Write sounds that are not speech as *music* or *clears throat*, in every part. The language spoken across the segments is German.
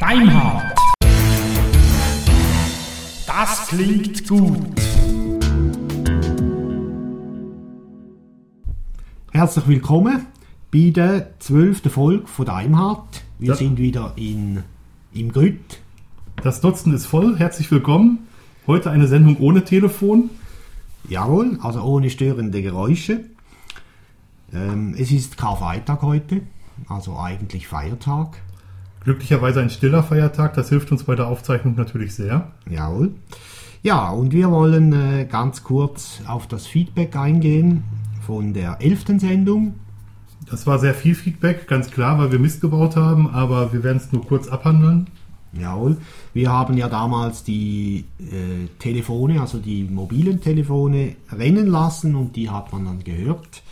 Deimhardt. Das klingt gut. Herzlich willkommen bei der zwölften Folge von Daimhardt. Wir Ja. sind wieder in, im Grüt. Das Dutzend ist voll. Herzlich willkommen. Heute eine Sendung ohne Telefon. Jawohl, also ohne störende Geräusche. Ähm, es ist Karfreitag heute, also eigentlich Feiertag. Glücklicherweise ein stiller Feiertag. Das hilft uns bei der Aufzeichnung natürlich sehr. Jawohl. Ja, und wir wollen äh, ganz kurz auf das Feedback eingehen von der elften Sendung. Das war sehr viel Feedback, ganz klar, weil wir Mist gebaut haben, aber wir werden es nur kurz abhandeln. Jawohl. Wir haben ja damals die äh, Telefone, also die mobilen Telefone, rennen lassen und die hat man dann gehört.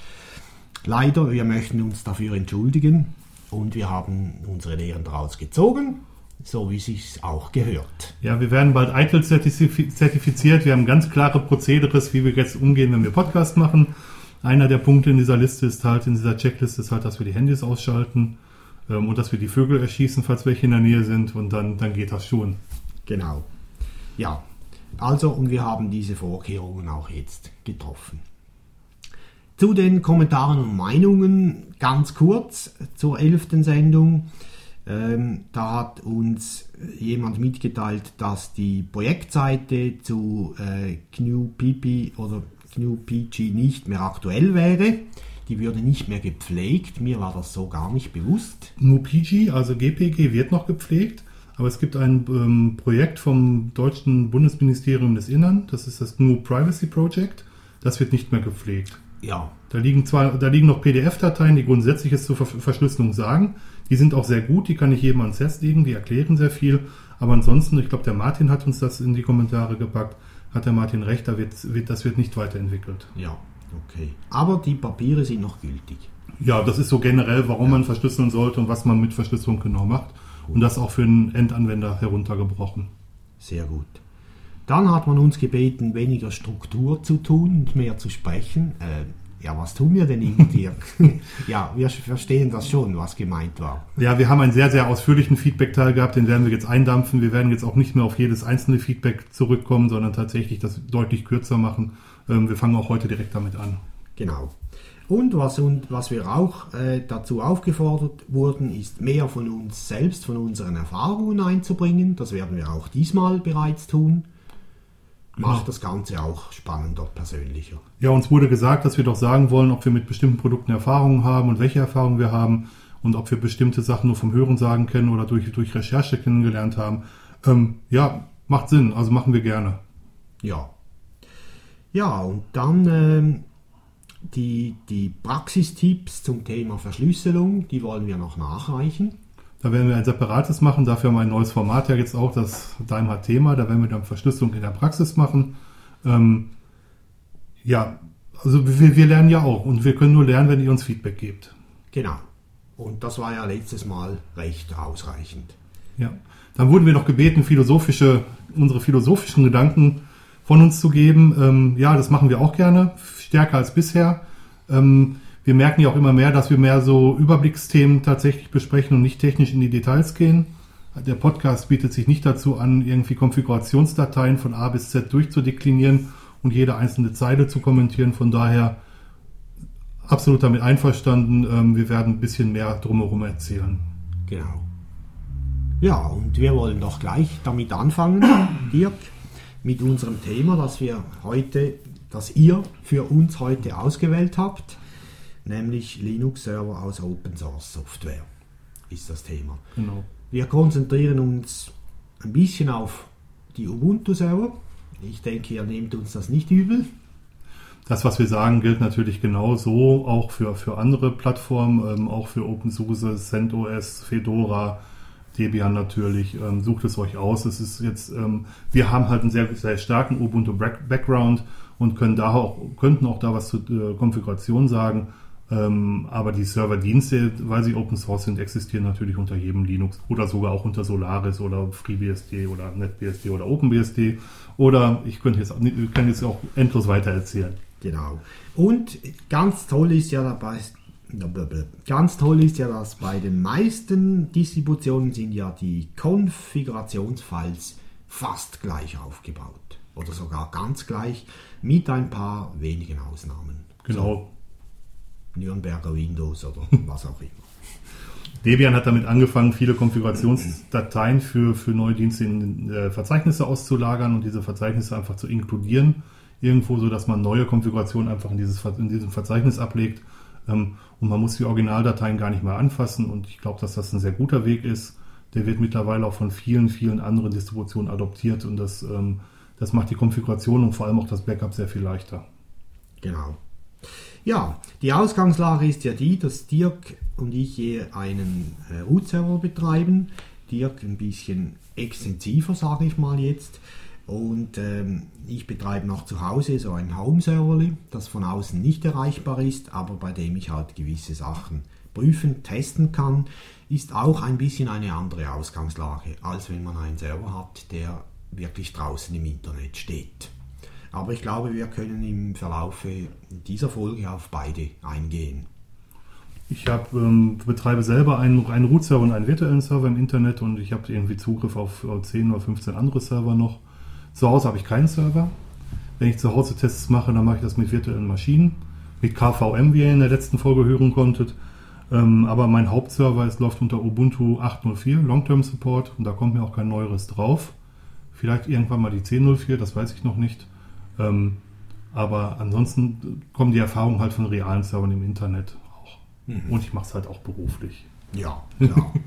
Leider, wir möchten uns dafür entschuldigen und wir haben unsere Lehren daraus gezogen, so wie es sich auch gehört. Ja, wir werden bald zertifi- zertifiziert. Wir haben ganz klare Prozederes, wie wir jetzt umgehen, wenn wir Podcast machen. Einer der Punkte in dieser Liste ist halt, in dieser Checkliste ist halt, dass wir die Handys ausschalten ähm, und dass wir die Vögel erschießen, falls welche in der Nähe sind und dann, dann geht das schon. Genau. Ja, also und wir haben diese Vorkehrungen auch jetzt getroffen. Zu den Kommentaren und Meinungen ganz kurz zur elften Sendung. Ähm, da hat uns jemand mitgeteilt, dass die Projektseite zu äh, GNU PP oder GNU PG nicht mehr aktuell wäre. Die würde nicht mehr gepflegt. Mir war das so gar nicht bewusst. Nur PG, also GPG, wird noch gepflegt, aber es gibt ein ähm, Projekt vom deutschen Bundesministerium des Innern, das ist das GNU Privacy Project, das wird nicht mehr gepflegt. Ja, Da liegen zwar, da liegen noch PDF-Dateien, die Grundsätzliches zur Ver Verschlüsselung sagen. Die sind auch sehr gut, die kann ich jedem ans Herz legen, die erklären sehr viel. Aber ansonsten, ich glaube, der Martin hat uns das in die Kommentare gepackt, hat der Martin recht, da wird, wird, das wird nicht weiterentwickelt. ja, okay. Aber die Papiere sind noch gültig. Ja, das ist so generell, warum man verschlüsseln sollte und was man mit Verschlüsselung genau macht. Und das auch für einen Endanwender heruntergebrochen. Sehr gut. Dann hat man uns gebeten, weniger Struktur zu tun und mehr zu sprechen. Äh, ja, was tun wir denn irgendwie? *laughs* ja, wir verstehen das schon, was gemeint war. Ja, wir haben einen sehr, sehr ausführlichen Feedback-Teil gehabt, den werden wir jetzt eindampfen. Wir werden jetzt auch nicht mehr auf jedes einzelne Feedback zurückkommen, sondern tatsächlich das deutlich kürzer machen. Ähm, wir fangen auch heute direkt damit an. Genau. Und was, und was wir auch äh, dazu aufgefordert wurden, ist mehr von uns selbst, von unseren Erfahrungen einzubringen. Das werden wir auch diesmal bereits tun. Macht das Ganze auch spannender, persönlicher. Ja, uns wurde gesagt, dass wir doch sagen wollen, ob wir mit bestimmten Produkten Erfahrungen haben und welche Erfahrungen wir haben und ob wir bestimmte Sachen nur vom Hören sagen kennen oder durch, durch Recherche kennengelernt haben. Ähm, ja, macht Sinn, also machen wir gerne. Ja. Ja, und dann ähm, die, die Praxistipps zum Thema Verschlüsselung, die wollen wir noch nachreichen. Da werden wir ein separates machen. Dafür haben wir ein neues Format ja jetzt auch, das Daimler-Thema. Da werden wir dann Verschlüsselung in der Praxis machen. Ähm, ja, also wir, wir lernen ja auch und wir können nur lernen, wenn ihr uns Feedback gebt. Genau. Und das war ja letztes Mal recht ausreichend. Ja. Dann wurden wir noch gebeten, philosophische, unsere philosophischen Gedanken von uns zu geben. Ähm, ja, das machen wir auch gerne, stärker als bisher. Ähm, wir merken ja auch immer mehr, dass wir mehr so Überblicksthemen tatsächlich besprechen und nicht technisch in die Details gehen. Der Podcast bietet sich nicht dazu an, irgendwie Konfigurationsdateien von A bis Z durchzudeklinieren und jede einzelne Zeile zu kommentieren. Von daher absolut damit einverstanden. Ähm, wir werden ein bisschen mehr drumherum erzählen. Genau. Ja, und wir wollen doch gleich damit anfangen, *coughs* Dirk, mit unserem Thema, das wir heute, das ihr für uns heute ausgewählt habt, nämlich Linux-Server aus Open Source Software ist das Thema. Genau. Wir konzentrieren uns ein bisschen auf die Ubuntu-Server. Ich denke, ihr nehmt uns das nicht übel. Das, was wir sagen, gilt natürlich genauso auch für, für andere Plattformen, ähm, auch für OpenSUSE, CentOS, Fedora, Debian natürlich. Ähm, sucht es euch aus. Es ist jetzt, ähm, wir haben halt einen sehr, sehr starken Ubuntu-Background und können da auch, könnten auch da was zur äh, Konfiguration sagen. Ähm, aber die Serverdienste, weil sie Open Source sind, existieren natürlich unter jedem Linux oder sogar auch unter Solaris oder FreeBSD oder NetBSD oder OpenBSD. Oder ich könnte jetzt, ich kann jetzt auch endlos weiter erzählen. Genau. Und ganz toll ist ja dabei Ganz toll ist ja, dass bei den meisten Distributionen sind ja die Konfigurationsfiles fast gleich aufgebaut. Oder sogar ganz gleich, mit ein paar wenigen Ausnahmen. Genau. Nürnberger Windows oder *laughs* was auch immer. Debian hat damit angefangen, viele Konfigurationsdateien für, für neue Dienste in äh, Verzeichnisse auszulagern und diese Verzeichnisse einfach zu inkludieren irgendwo, so dass man neue Konfigurationen einfach in, dieses, in diesem Verzeichnis ablegt ähm, und man muss die Originaldateien gar nicht mehr anfassen und ich glaube, dass das ein sehr guter Weg ist. Der wird mittlerweile auch von vielen, vielen anderen Distributionen adoptiert und das, ähm, das macht die Konfiguration und vor allem auch das Backup sehr viel leichter. Genau. Ja, die Ausgangslage ist ja die, dass Dirk und ich hier einen äh, Root-Server betreiben. Dirk ein bisschen extensiver, sage ich mal jetzt. Und ähm, ich betreibe noch zu Hause so ein Home-Server, das von außen nicht erreichbar ist, aber bei dem ich halt gewisse Sachen prüfen, testen kann, ist auch ein bisschen eine andere Ausgangslage, als wenn man einen Server hat, der wirklich draußen im Internet steht. Aber ich glaube, wir können im Verlauf dieser Folge auf beide eingehen. Ich hab, ähm, betreibe selber einen, einen Root-Server und einen virtuellen Server im Internet und ich habe irgendwie Zugriff auf 10 oder 15 andere Server noch. Zu Hause habe ich keinen Server. Wenn ich zu Hause Tests mache, dann mache ich das mit virtuellen Maschinen, mit KVM, wie ihr in der letzten Folge hören konntet. Ähm, aber mein Hauptserver ist, läuft unter Ubuntu 8.04 Long-Term Support und da kommt mir auch kein neueres drauf. Vielleicht irgendwann mal die 10.04, das weiß ich noch nicht. Ähm, aber ansonsten kommen die Erfahrungen halt von realen Servern im Internet auch. Mhm. Und ich mache es halt auch beruflich. Ja, klar. *laughs*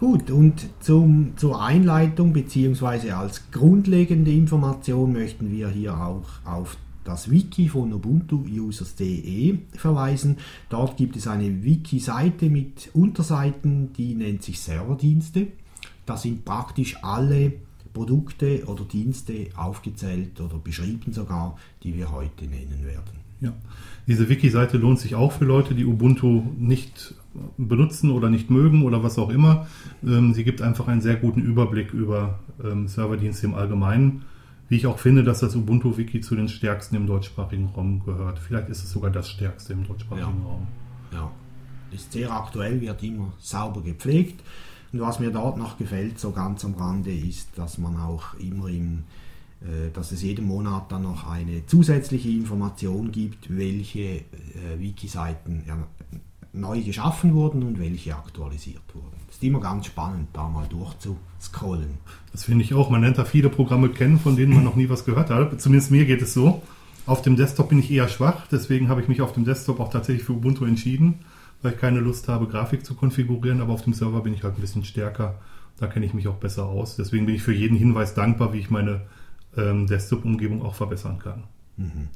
Gut, und zum, zur Einleitung bzw. als grundlegende Information möchten wir hier auch auf das Wiki von ubuntu-users.de verweisen. Dort gibt es eine Wiki-Seite mit Unterseiten, die nennt sich Serverdienste. Da sind praktisch alle Produkte oder Dienste aufgezählt oder beschrieben sogar, die wir heute nennen werden. Ja, diese Wiki-Seite lohnt sich auch für Leute, die Ubuntu nicht benutzen oder nicht mögen oder was auch immer. Ähm, sie gibt einfach einen sehr guten Überblick über ähm, Serverdienste im Allgemeinen. Wie ich auch finde, dass das Ubuntu-Wiki zu den stärksten im deutschsprachigen Raum gehört. Vielleicht ist es sogar das stärkste im deutschsprachigen ja. Raum. Ja, ist sehr aktuell, wird immer sauber gepflegt. Und was mir dort noch gefällt, so ganz am Rande, ist, dass man auch immer im, äh, dass es jeden Monat dann noch eine zusätzliche Information gibt, welche äh, Wiki-Seiten neu geschaffen wurden und welche aktualisiert wurden. Es ist immer ganz spannend, da mal durchzuscrollen. Das finde ich auch. Man lernt da viele Programme kennen, von denen man noch nie was gehört hat. Zumindest mir geht es so. Auf dem Desktop bin ich eher schwach, deswegen habe ich mich auf dem Desktop auch tatsächlich für Ubuntu entschieden weil ich keine Lust habe, Grafik zu konfigurieren, aber auf dem Server bin ich halt ein bisschen stärker. Da kenne ich mich auch besser aus. Deswegen bin ich für jeden Hinweis dankbar, wie ich meine ähm, Desktop-Umgebung auch verbessern kann. Mhm.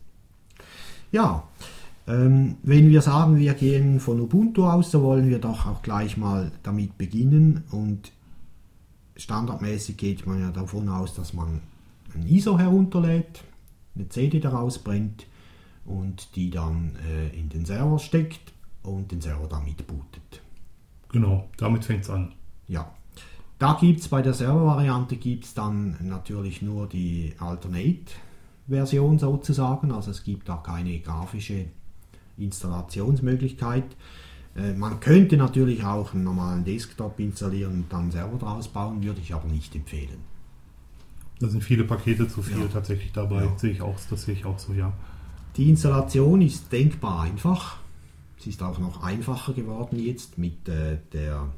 Ja, ähm, wenn wir sagen, wir gehen von Ubuntu aus, so wollen wir doch auch gleich mal damit beginnen. Und standardmäßig geht man ja davon aus, dass man ein ISO herunterlädt, eine CD daraus brennt und die dann äh, in den Server steckt und den Server damit bootet. Genau, damit fängt es an. Ja. Da gibt es bei der Server-Variante gibt es dann natürlich nur die Alternate-Version sozusagen, also es gibt da keine grafische Installationsmöglichkeit. Äh, man könnte natürlich auch einen normalen Desktop installieren und dann Server draus bauen, würde ich aber nicht empfehlen. Da sind viele Pakete zu viel ja. tatsächlich dabei, ja. sehe ich auch, das sehe ich auch so, ja. Die Installation ist denkbar einfach. Sie ist auch noch einfacher geworden jetzt mit äh, der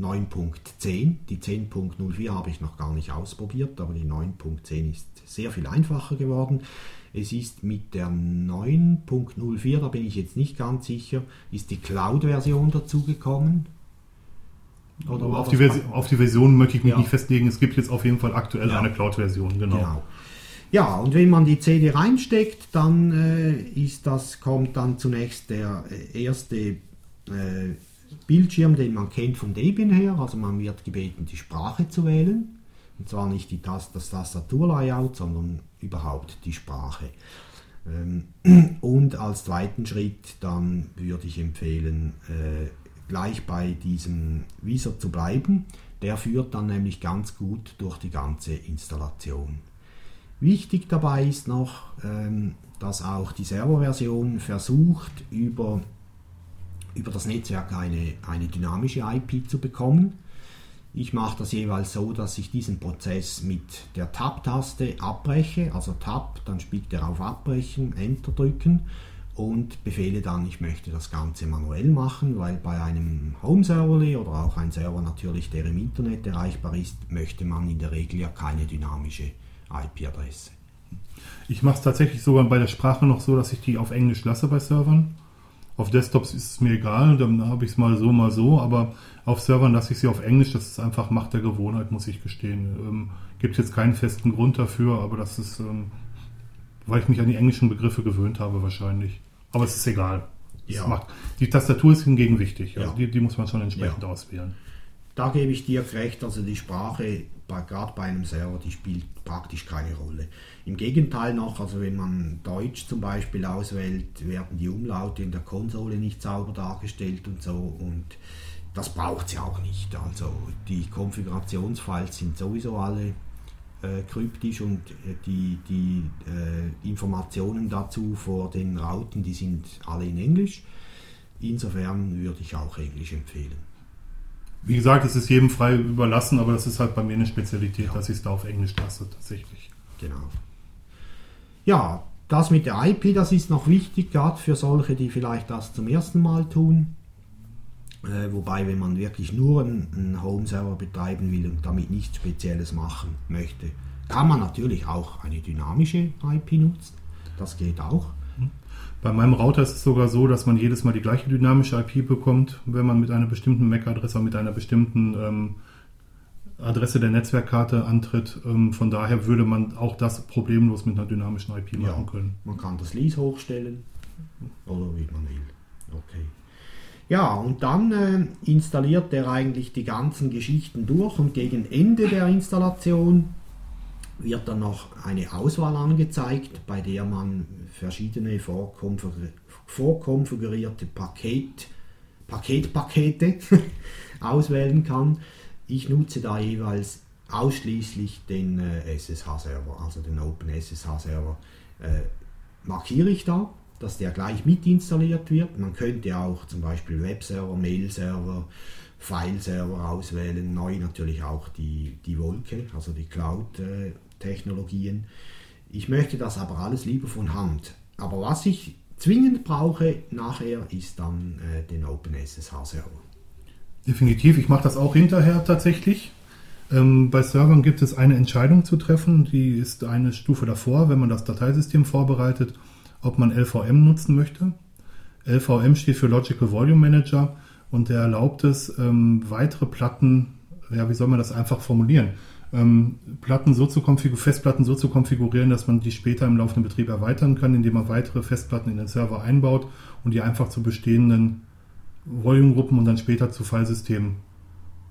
9.10. Die 10.04 habe ich noch gar nicht ausprobiert, aber die 9.10 ist sehr viel einfacher geworden. Es ist mit der 9.04, da bin ich jetzt nicht ganz sicher, ist die Cloud-Version dazugekommen. auf, die auf die Version möchte ich mich ja. nicht festlegen. Es gibt jetzt auf jeden Fall aktuell ja. eine Cloud-Version, genau. genau. Ja, und wenn man die CD reinsteckt, dann äh, ist das, kommt dann zunächst der äh, erste äh, Bildschirm, den man kennt von Debian her. Also man wird gebeten, die Sprache zu wählen. Und zwar nicht die Tast das Tastaturlayout, sondern überhaupt die Sprache. Ähm, *clears throat* und als zweiten Schritt dann würde ich empfehlen, äh, gleich bei diesem Visor zu bleiben. Der führt dann nämlich ganz gut durch die ganze Installation. Wichtig dabei ist noch, ähm, dass auch die Serverversion versucht, über über das Netzwerk eine, eine dynamische IP zu bekommen. Ich mache das jeweils so, dass ich diesen Prozess mit der Tab-Taste abbreche, also Tab, dann spielt er auf Abbrechen, Enter drücken und befehle dann, ich möchte das Ganze manuell machen, weil bei einem Home-Server oder auch ein Server natürlich, der im Internet erreichbar ist, möchte man in der Regel ja keine dynamische IP-Adresse. Ich mache es tatsächlich sogar bei der Sprache noch so, dass ich die auf Englisch lasse bei Servern. Auf Desktops ist es mir egal, dann habe ich es mal so, mal so, aber auf Servern lasse ich sie auf Englisch. Das ist einfach Macht der Gewohnheit, muss ich gestehen. Ähm, gibt jetzt keinen festen Grund dafür, aber das ist, ähm, weil ich mich an die englischen Begriffe gewöhnt habe wahrscheinlich. Aber es ist egal. Ja. Macht, die Tastatur ist hingegen wichtig. Also Ja. die, die muss man schon entsprechend Ja. auswählen. Da gebe ich dir recht, also die Sprache, gerade bei einem Server, die spielt praktisch keine Rolle. Im Gegenteil noch, also wenn man Deutsch zum Beispiel auswählt, werden die Umlaute in der Konsole nicht sauber dargestellt und so und das braucht sie auch nicht. Also die Konfigurationsfiles sind sowieso alle äh, kryptisch und äh, die, die äh, Informationen dazu vor den Rauten, die sind alle in Englisch. Insofern würde ich auch Englisch empfehlen. Wie gesagt, es ist jedem frei überlassen, aber das ist halt bei mir eine Spezialität, dass ich es da auf Englisch lasse, tatsächlich. Genau. Ja, das mit der IP, das ist noch wichtig, gerade für solche, die vielleicht das zum ersten Mal tun. Äh, wobei, wenn man wirklich nur einen, einen Home-Server betreiben will und damit nichts Spezielles machen möchte, kann man natürlich auch eine dynamische IP nutzen. Das geht auch. Bei meinem Router ist es sogar so, dass man jedes Mal die gleiche dynamische IP bekommt, wenn man mit einer bestimmten MAC-Adresse oder mit einer bestimmten ähm, Adresse der Netzwerkkarte antritt. Ähm, von daher würde man auch das problemlos mit einer dynamischen IP Ja. machen können. Man kann das Lease hochstellen oder wie man will. Okay. Ja, und dann äh, installiert er eigentlich die ganzen Geschichten durch und gegen Ende der Installation wird dann noch eine Auswahl angezeigt, bei der man verschiedene vorkonfigur- vorkonfigurierte Paket, Paketpakete *laughs* auswählen kann. Ich nutze da jeweils ausschließlich den äh, SSH-Server, also den Open SSH-Server. Äh, markiere ich da, dass der gleich mit installiert wird. Man könnte auch zum Beispiel Webserver, Mail-Server, File-Server auswählen, neu natürlich auch die, die Wolke, also die Cloud-Technologien. Ich möchte das aber alles lieber von Hand. Aber was ich zwingend brauche nachher ist dann äh, den OpenSSH-Server. Definitiv, ich mache das auch hinterher tatsächlich. Ähm, bei Servern gibt es eine Entscheidung zu treffen, die ist eine Stufe davor, wenn man das Dateisystem vorbereitet, ob man LVM nutzen möchte. LVM steht für Logical Volume Manager und der erlaubt es, ähm, weitere Platten, ja, wie soll man das einfach formulieren, ähm, Platten so zu konfigurieren, Festplatten so zu konfigurieren, dass man die später im laufenden Betrieb erweitern kann, indem man weitere Festplatten in den Server einbaut und die einfach zu bestehenden Volume-Gruppen und dann später zu Filesystemen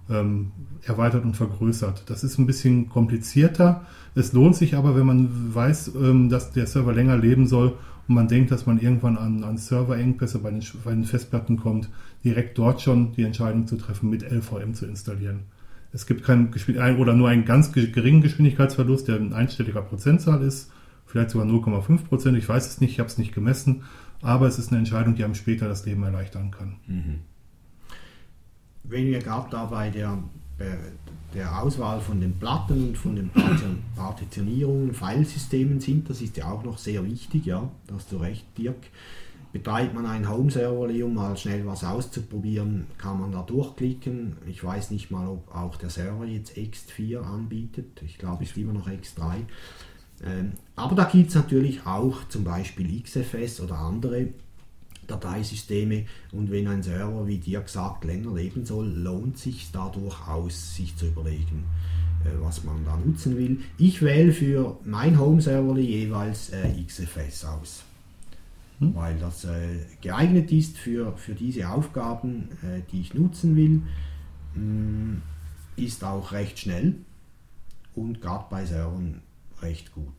ähm, erweitert und vergrößert. Das ist ein bisschen komplizierter. Es lohnt sich aber, wenn man weiß, ähm, dass der Server länger leben soll und man denkt, dass man irgendwann an, an Serverengpässe bei den, bei den Festplatten kommt, direkt dort schon die Entscheidung zu treffen, mit LVM zu installieren. Es gibt keinen Geschwind oder nur einen ganz ge- geringen Geschwindigkeitsverlust, der ein einstelliger Prozentzahl ist, vielleicht sogar 0,5 Prozent. Ich weiß es nicht, ich habe es nicht gemessen, aber es ist eine Entscheidung, die einem später das Leben erleichtern kann. wenn wir gerade da bei der, der Auswahl von den Platten und von den Partition- *coughs* Partitionierungen, Filesystemen sind, das ist ja auch noch sehr wichtig, ja, da hast du recht, Dirk. Betreibt man einen Home-Server, um mal schnell was auszuprobieren, kann man da durchklicken. Ich weiß nicht mal, ob auch der Server jetzt X4 anbietet. Ich glaube, es ist immer noch X3. Ähm, aber da gibt es natürlich auch zum Beispiel XFS oder andere Dateisysteme und wenn ein Server, wie dir gesagt, länger leben soll, lohnt sich da durchaus, sich zu überlegen, äh, was man da nutzen will. Ich wähle für mein Home-Server jeweils äh, XFS aus, weil das äh, geeignet ist für, für diese Aufgaben, äh, die ich nutzen will, Mm, ist auch recht schnell und gerade bei Servern recht gut.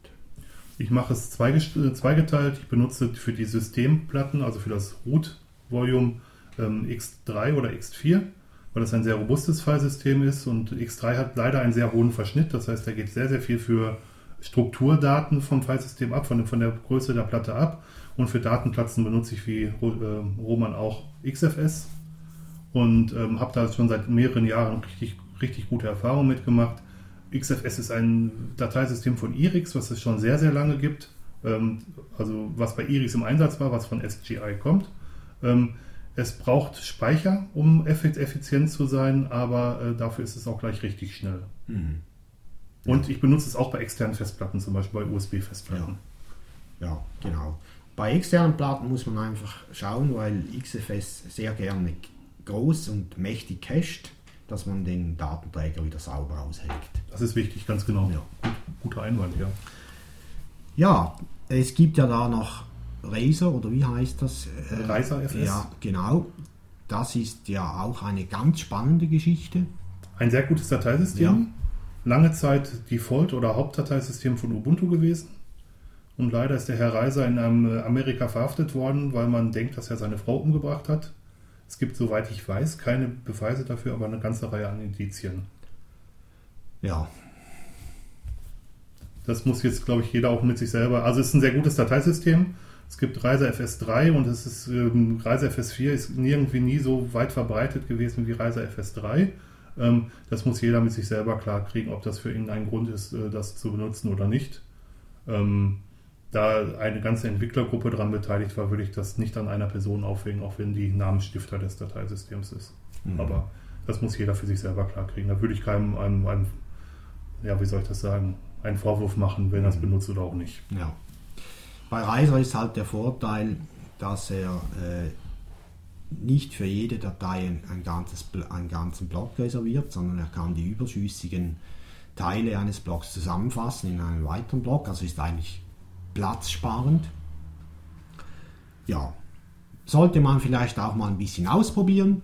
Ich mache es äh, zweigeteilt. Ich benutze für die Systemplatten, also für das Root-Volume ähm, X3 oder X4, weil das ein sehr robustes Filesystem ist und X3 hat leider einen sehr hohen Verschnitt. Das heißt, da geht sehr, sehr viel für Strukturdaten vom Filesystem ab, von, von der Größe der Platte ab. Und für Datenplatzen benutze ich wie äh, Roman auch XFS und ähm, habe da schon seit mehreren Jahren richtig, richtig gute Erfahrungen mitgemacht. XFS ist ein Dateisystem von Irix, was es schon sehr, sehr lange gibt. Ähm, also was bei Irix im Einsatz war, was von SGI kommt. Ähm, es braucht Speicher, um effizient zu sein, aber äh, dafür ist es auch gleich richtig schnell. Mhm. Und ich benutze es auch bei externen Festplatten, zum Beispiel bei USB-Festplatten. Ja. ja, genau. Bei externen Platten muss man einfach schauen, weil XFS sehr gerne groß und mächtig cached, dass man den Datenträger wieder sauber aushält. Das ist wichtig, ganz genau. Ja. Gut, guter Einwand, ja. Ja, es gibt ja da noch Razer oder wie heißt das? Äh, Razer FS. Ja, genau. Das ist ja auch eine ganz spannende Geschichte. Ein sehr gutes Dateisystem. Ja. Lange Zeit Default- oder Hauptdateisystem von Ubuntu gewesen. Und leider ist der Herr Reiser in äh, Amerika verhaftet worden, weil man denkt, dass er seine Frau umgebracht hat. Es gibt, soweit ich weiß, keine Beweise dafür, aber eine ganze Reihe an Indizien. Ja. Das muss jetzt, glaube ich, jeder auch mit sich selber. Also es ist ein sehr gutes Dateisystem. Es gibt Reiser FS3 und es ist ähm, Reiser FS4 ist irgendwie nie so weit verbreitet gewesen wie Reiser FS3. Ähm, das muss jeder mit sich selber klar kriegen, ob das für ihn ein Grund ist, äh, das zu benutzen oder nicht. Ähm, da eine ganze Entwicklergruppe daran beteiligt war, würde ich das nicht an einer Person aufhängen, auch wenn die Namensstifter des Dateisystems ist. Mhm. Aber das muss jeder für sich selber klar kriegen. Da würde ich keinem, einem, einem, ja, wie soll ich das sagen, einen Vorwurf machen, wenn er es mhm. benutzt oder auch nicht. Ja. Bei Reiser ist halt der Vorteil, dass er äh, nicht für jede Datei ein ganzes, einen ganzen Block reserviert, sondern er kann die überschüssigen Teile eines Blocks zusammenfassen in einen weiteren Block. Also ist eigentlich platzsparend. Ja, sollte man vielleicht auch mal ein bisschen ausprobieren,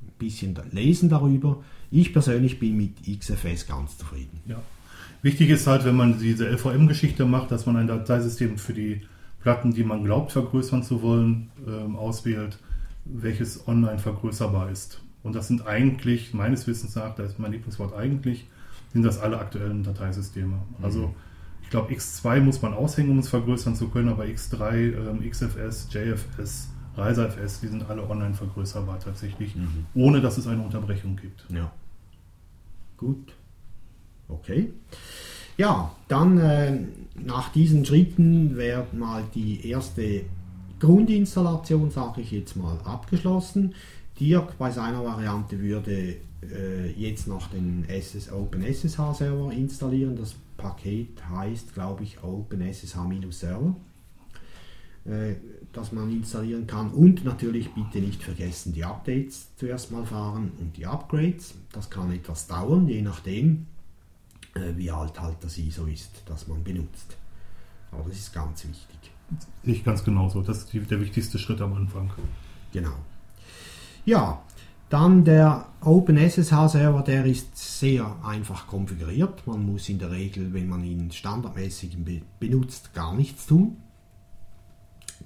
ein bisschen lesen darüber. Ich persönlich bin mit XFS ganz zufrieden. Ja. Wichtig ist halt, wenn man diese LVM-Geschichte macht, dass man ein Dateisystem für die Platten, die man glaubt vergrößern zu wollen, ähm, auswählt, welches online vergrößerbar ist. Und das sind eigentlich, meines Wissens nach, da ist mein Lieblingswort eigentlich, sind das alle aktuellen Dateisysteme. Also mhm glaube, X2 muss man aushängen, um es vergrößern zu können, aber X3, ähm, XFS, JFS, ReiserFS, die sind alle online vergrößerbar tatsächlich, mhm. ohne dass es eine Unterbrechung gibt. Ja. Gut. Okay. Ja, dann äh, nach diesen Schritten wäre mal die erste Grundinstallation, sage ich jetzt mal, abgeschlossen. Dirk bei seiner Variante würde äh, jetzt noch den SS, OpenSSH Server installieren. Das Paket heißt, glaube ich, OpenSSH-Server, äh, das man installieren kann. Und natürlich bitte nicht vergessen, die Updates zuerst mal fahren und die Upgrades. Das kann etwas dauern, je nachdem, äh, wie alt halt das ISO ist, das man benutzt. Aber das ist ganz wichtig. Ich ganz genauso. Das ist die, der wichtigste Schritt am Anfang. Genau. Ja, dann der OpenSSH-Server, der ist sehr einfach konfiguriert. Man muss in der Regel, wenn man ihn standardmäßig benutzt, gar nichts tun.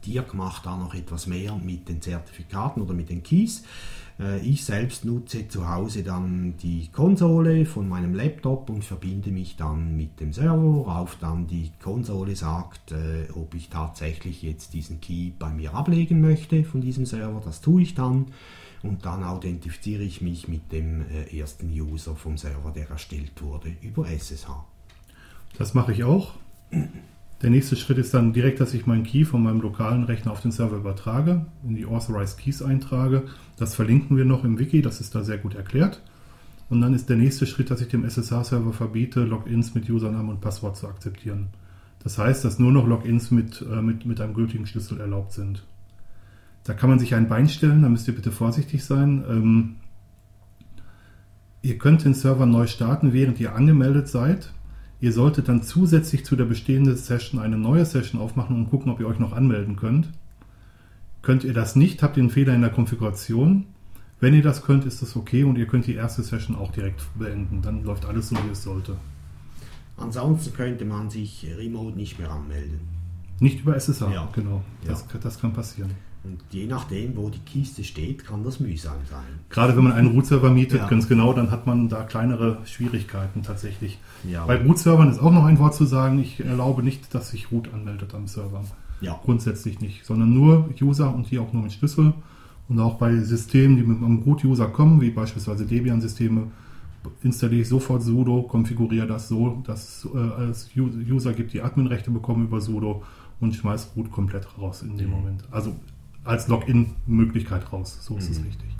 Dirk macht da noch etwas mehr mit den Zertifikaten oder mit den Keys. Äh, ich selbst nutze zu Hause dann die Konsole von meinem Laptop und verbinde mich dann mit dem Server, worauf dann die Konsole sagt, äh, ob ich tatsächlich jetzt diesen Key bei mir ablegen möchte von diesem Server. Das tue ich dann und dann authentifiziere ich mich mit dem äh, ersten User vom Server, der erstellt wurde, über SSH. Das mache ich auch. Der nächste Schritt ist dann direkt, dass ich meinen Key von meinem lokalen Rechner auf den Server übertrage, in die Authorized Keys eintrage. Das verlinken wir noch im Wiki, das ist da sehr gut erklärt. Und dann ist der nächste Schritt, dass ich dem SSH-Server verbiete, Logins mit Username und Passwort zu akzeptieren. Das heißt, dass nur noch Logins mit, äh, mit, mit einem gültigen Schlüssel erlaubt sind. Da kann man sich ein Bein stellen, da müsst ihr bitte vorsichtig sein. Ähm, ihr könnt den Server neu starten, während ihr angemeldet seid. Ihr solltet dann zusätzlich zu der bestehenden Session eine neue Session aufmachen und gucken, ob ihr euch noch anmelden könnt. Könnt ihr das nicht, habt ihr einen Fehler in der Konfiguration. Wenn ihr das könnt, ist das okay und ihr könnt die erste Session auch direkt beenden. Dann läuft alles so, wie es sollte. Ansonsten könnte man sich remote nicht mehr anmelden. Nicht über SSH, ja. genau. Das, ja. das kann passieren. Und je nachdem, wo die Kiste steht, kann das mühsam sein. Gerade wenn man einen Root-Server mietet, ja. ganz genau, dann hat man da kleinere Schwierigkeiten tatsächlich. Ja. Bei Root-Servern ist auch noch ein Wort zu sagen. Ich erlaube nicht, dass sich Root anmeldet am Server. Ja. Grundsätzlich nicht, sondern nur User und die auch nur mit Schlüssel. Und auch bei Systemen, die mit einem Root-User kommen, wie beispielsweise Debian-Systeme, installiere ich sofort sudo, konfiguriere das so, dass es äh, als User gibt, die Adminrechte bekommen über sudo und schmeiße root komplett raus in dem Mhm. Moment. Also als Login-Möglichkeit raus, so ist es Mhm. richtig.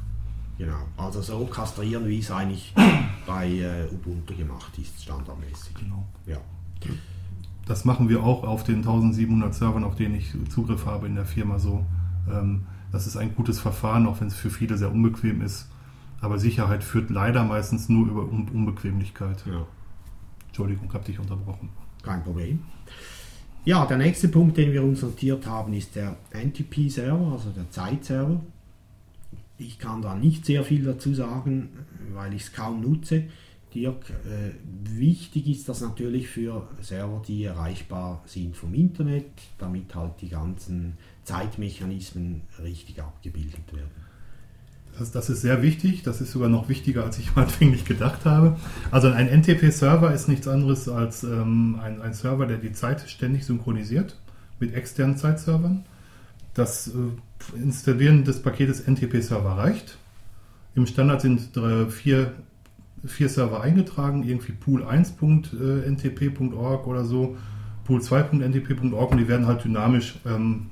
Genau. Also so kastrieren, wie es eigentlich *coughs* bei äh, Ubuntu gemacht ist, standardmäßig. Genau. Ja. Das machen wir auch auf den 1700 Servern, auf denen ich Zugriff habe in der Firma so. Ähm, das ist ein gutes Verfahren, auch wenn es für viele sehr unbequem ist. Aber Sicherheit führt leider meistens nur über Un Unbequemlichkeit. ja. Entschuldigung, habe dich unterbrochen. Kein Problem. Ja, der nächste Punkt, den wir uns notiert haben, ist der NTP-Server, also der Zeitserver. Ich kann da nicht sehr viel dazu sagen, weil ich es kaum nutze. Dirk, äh, wichtig ist das natürlich für Server, die erreichbar sind vom Internet, damit halt die ganzen Zeitmechanismen richtig abgebildet werden. Das, das ist sehr wichtig. Das ist sogar noch wichtiger, als ich *laughs* anfänglich gedacht habe. Also ein NTP-Server ist nichts anderes als ähm, ein, ein Server, der die Zeit ständig synchronisiert mit externen Zeitservern. Das äh, Installieren des Paketes NTP-Server reicht. Im Standard sind drei, vier, vier Server eingetragen, irgendwie pool1.ntp.org oder so, pool2.ntp.org und die werden halt dynamisch ähm,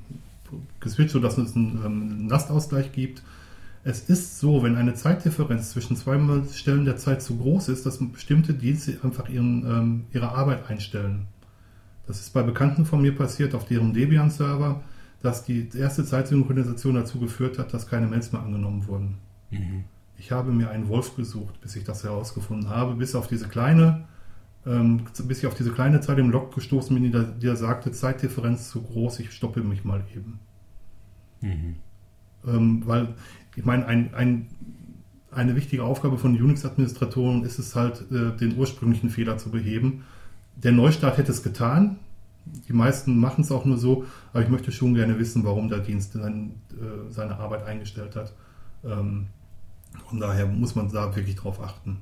geswitcht, sodass es einen ähm, Lastausgleich gibt. Es ist so, wenn eine Zeitdifferenz zwischen zwei Stellen der Zeit zu groß ist, dass bestimmte Dienste einfach ihren, ähm, ihre Arbeit einstellen. Das ist bei Bekannten von mir passiert auf deren Debian-Server, dass die erste Zeitsynchronisation dazu geführt hat, dass keine Mails mehr angenommen wurden. Ich habe mir einen Wolf gesucht, bis ich das herausgefunden habe, bis auf diese kleine, ähm, bis ich auf diese kleine Zeit im Log gestoßen bin, die da, die da sagte, Zeitdifferenz zu groß, ich stoppe mich mal eben. Ähm, weil, ich meine, ein, ein, eine wichtige Aufgabe von Unix-Administratoren ist es halt, äh, den ursprünglichen Fehler zu beheben. Der Neustart hätte es getan. Die meisten machen es auch nur so, aber ich möchte schon gerne wissen, warum der Dienst sein, äh, seine Arbeit eingestellt hat. Ähm, und daher muss man da wirklich drauf achten.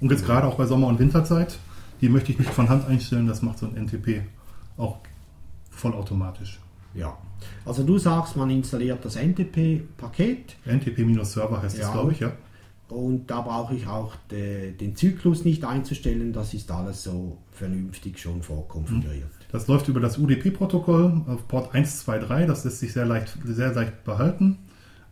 Und jetzt gerade auch bei Sommer- und Winterzeit, die möchte ich nicht von Hand einstellen, das macht so ein NTP auch vollautomatisch. Ja. Also du sagst, man installiert das NTP-Paket NTP-Server heißt Ja. das, glaube ich, ja. und da brauche ich auch de, den Zyklus nicht einzustellen, das ist alles so vernünftig schon vorkonfiguriert. Das läuft über das UDP-Protokoll auf Port 123, das lässt sich sehr leicht, sehr leicht behalten.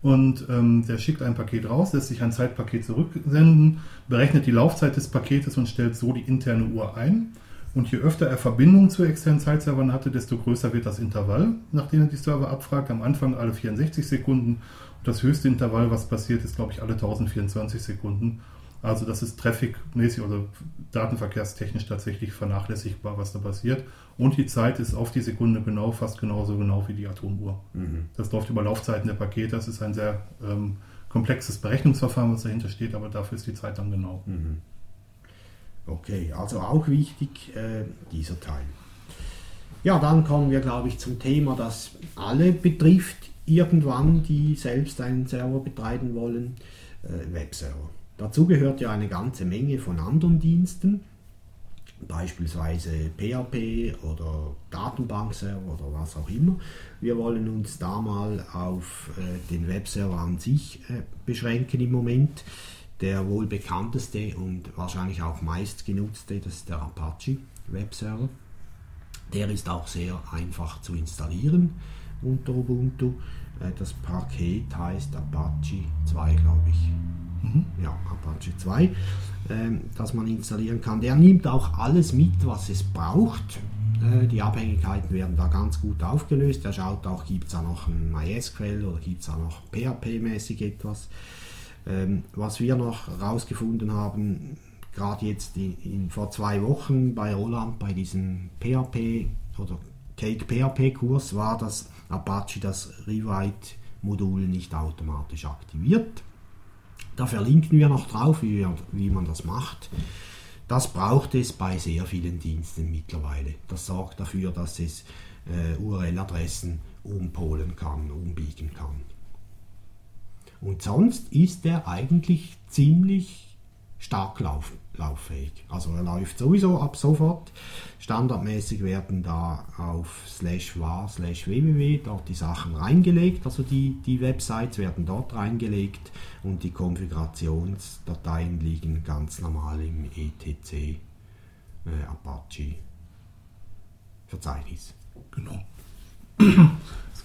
Und ähm, der schickt ein Paket raus, lässt sich ein Zeitpaket zurücksenden, berechnet die Laufzeit des Paketes und stellt so die interne Uhr ein. Und je öfter er Verbindungen zu externen Zeitservern hatte, desto größer wird das Intervall, nachdem er die Server abfragt. Am Anfang alle 64 Sekunden. Und das höchste Intervall, was passiert, ist, glaube ich, alle 1024 Sekunden. Also das ist trafficmäßig oder datenverkehrstechnisch tatsächlich vernachlässigbar, was da passiert. Und die Zeit ist auf die Sekunde genau, fast genauso genau wie die Atomuhr. Das läuft über Laufzeiten der Pakete. Das ist ein sehr ähm, komplexes Berechnungsverfahren, was dahinter steht, aber dafür ist die Zeit dann genau. Okay, also auch wichtig äh, dieser Teil. Ja, dann kommen wir, glaube ich, zum Thema, das alle betrifft, irgendwann, die selbst einen Server betreiben wollen, äh, Webserver. Dazu gehört ja eine ganze Menge von anderen Diensten, beispielsweise PHP oder Datenbankserver oder was auch immer. Wir wollen uns da mal auf äh, den Webserver an sich äh, beschränken im Moment. Der wohl bekannteste und wahrscheinlich auch meistgenutzte, das ist der Apache Webserver. Der ist auch sehr einfach zu installieren unter Ubuntu. Äh, Das Paket heißt Apache 2, glaube ich. Ja, Apache 2, ähm, das man installieren kann. Der nimmt auch alles mit, was es braucht. Äh, Die Abhängigkeiten werden da ganz gut aufgelöst. Er schaut auch, gibt es da noch ein MySQL oder gibt es da noch PHP-mäßig etwas. Ähm, was wir noch herausgefunden haben, gerade jetzt in, in, vor zwei Wochen bei Roland, bei diesem PHP oder Cake PHP Kurs, war, dass Apache das Rewrite-Modul nicht automatisch aktiviert. Da verlinken wir noch drauf, wie, wie man das macht. Das braucht es bei sehr vielen Diensten mittlerweile. Das sorgt dafür, dass es äh, URL-Adressen umpolen kann, umbiegen kann. Und sonst ist er eigentlich ziemlich stark lauf, lauffähig. Also er läuft sowieso ab sofort. Standardmäßig werden da auf slash war slash www dort die Sachen reingelegt, also die, die Websites werden dort reingelegt und die Konfigurationsdateien liegen ganz normal im etc äh, Apache Verzeichnis. Genau.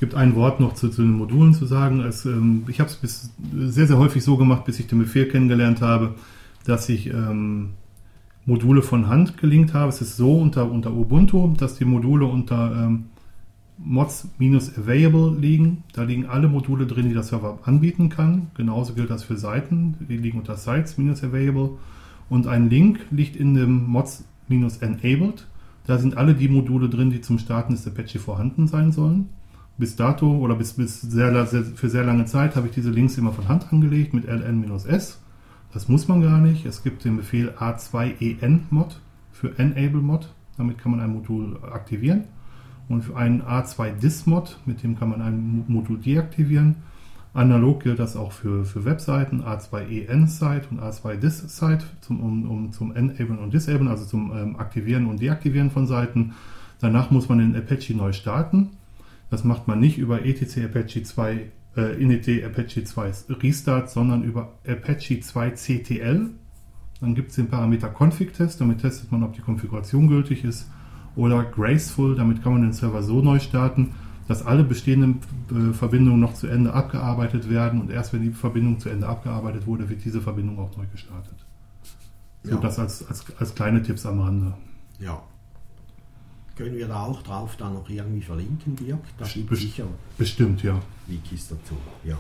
Es gibt ein Wort noch zu, zu den Modulen zu sagen. Es, ähm, ich habe es sehr, sehr häufig so gemacht, bis ich den Befehl kennengelernt habe, dass ich ähm, Module von Hand gelinkt habe. Es ist so unter, unter Ubuntu, dass die Module unter ähm, mods-available liegen. Da liegen alle Module drin, die der Server anbieten kann. Genauso gilt das für Seiten. Die liegen unter sites-available. Und ein Link liegt in dem mods-enabled. Da sind alle die Module drin, die zum Starten des Apache vorhanden sein sollen. Bis dato oder bis, bis sehr, sehr, für sehr lange Zeit habe ich diese Links immer von Hand angelegt mit ln-s. Das muss man gar nicht. Es gibt den Befehl a2enmod für enablemod. Damit kann man ein Modul aktivieren. Und für einen a2dismod, mit dem kann man ein Modul deaktivieren. Analog gilt das auch für, für Webseiten, A2EN-Site und A2Dis-Site zum, um, um, zum Enablen und Disablen, also zum ähm, Aktivieren und Deaktivieren von Seiten. Danach muss man den Apache neu starten. Das macht man nicht über etc Apache 2, äh, init Apache 2 Restart, sondern über Apache 2 CTL. Dann gibt es den Parameter Config-Test, damit testet man, ob die Konfiguration gültig ist. Oder Graceful, damit kann man den Server so neu starten, dass alle bestehenden äh, Verbindungen noch zu Ende abgearbeitet werden und erst wenn die Verbindung zu Ende abgearbeitet wurde, wird diese Verbindung auch neu gestartet. So, ja. das als, als, als kleine Tipps am Rande. Ja. Können wir da auch drauf dann noch irgendwie verlinken, Dirk? Da gibt Best sicher bestimmt, ja. Wikis dazu, ja.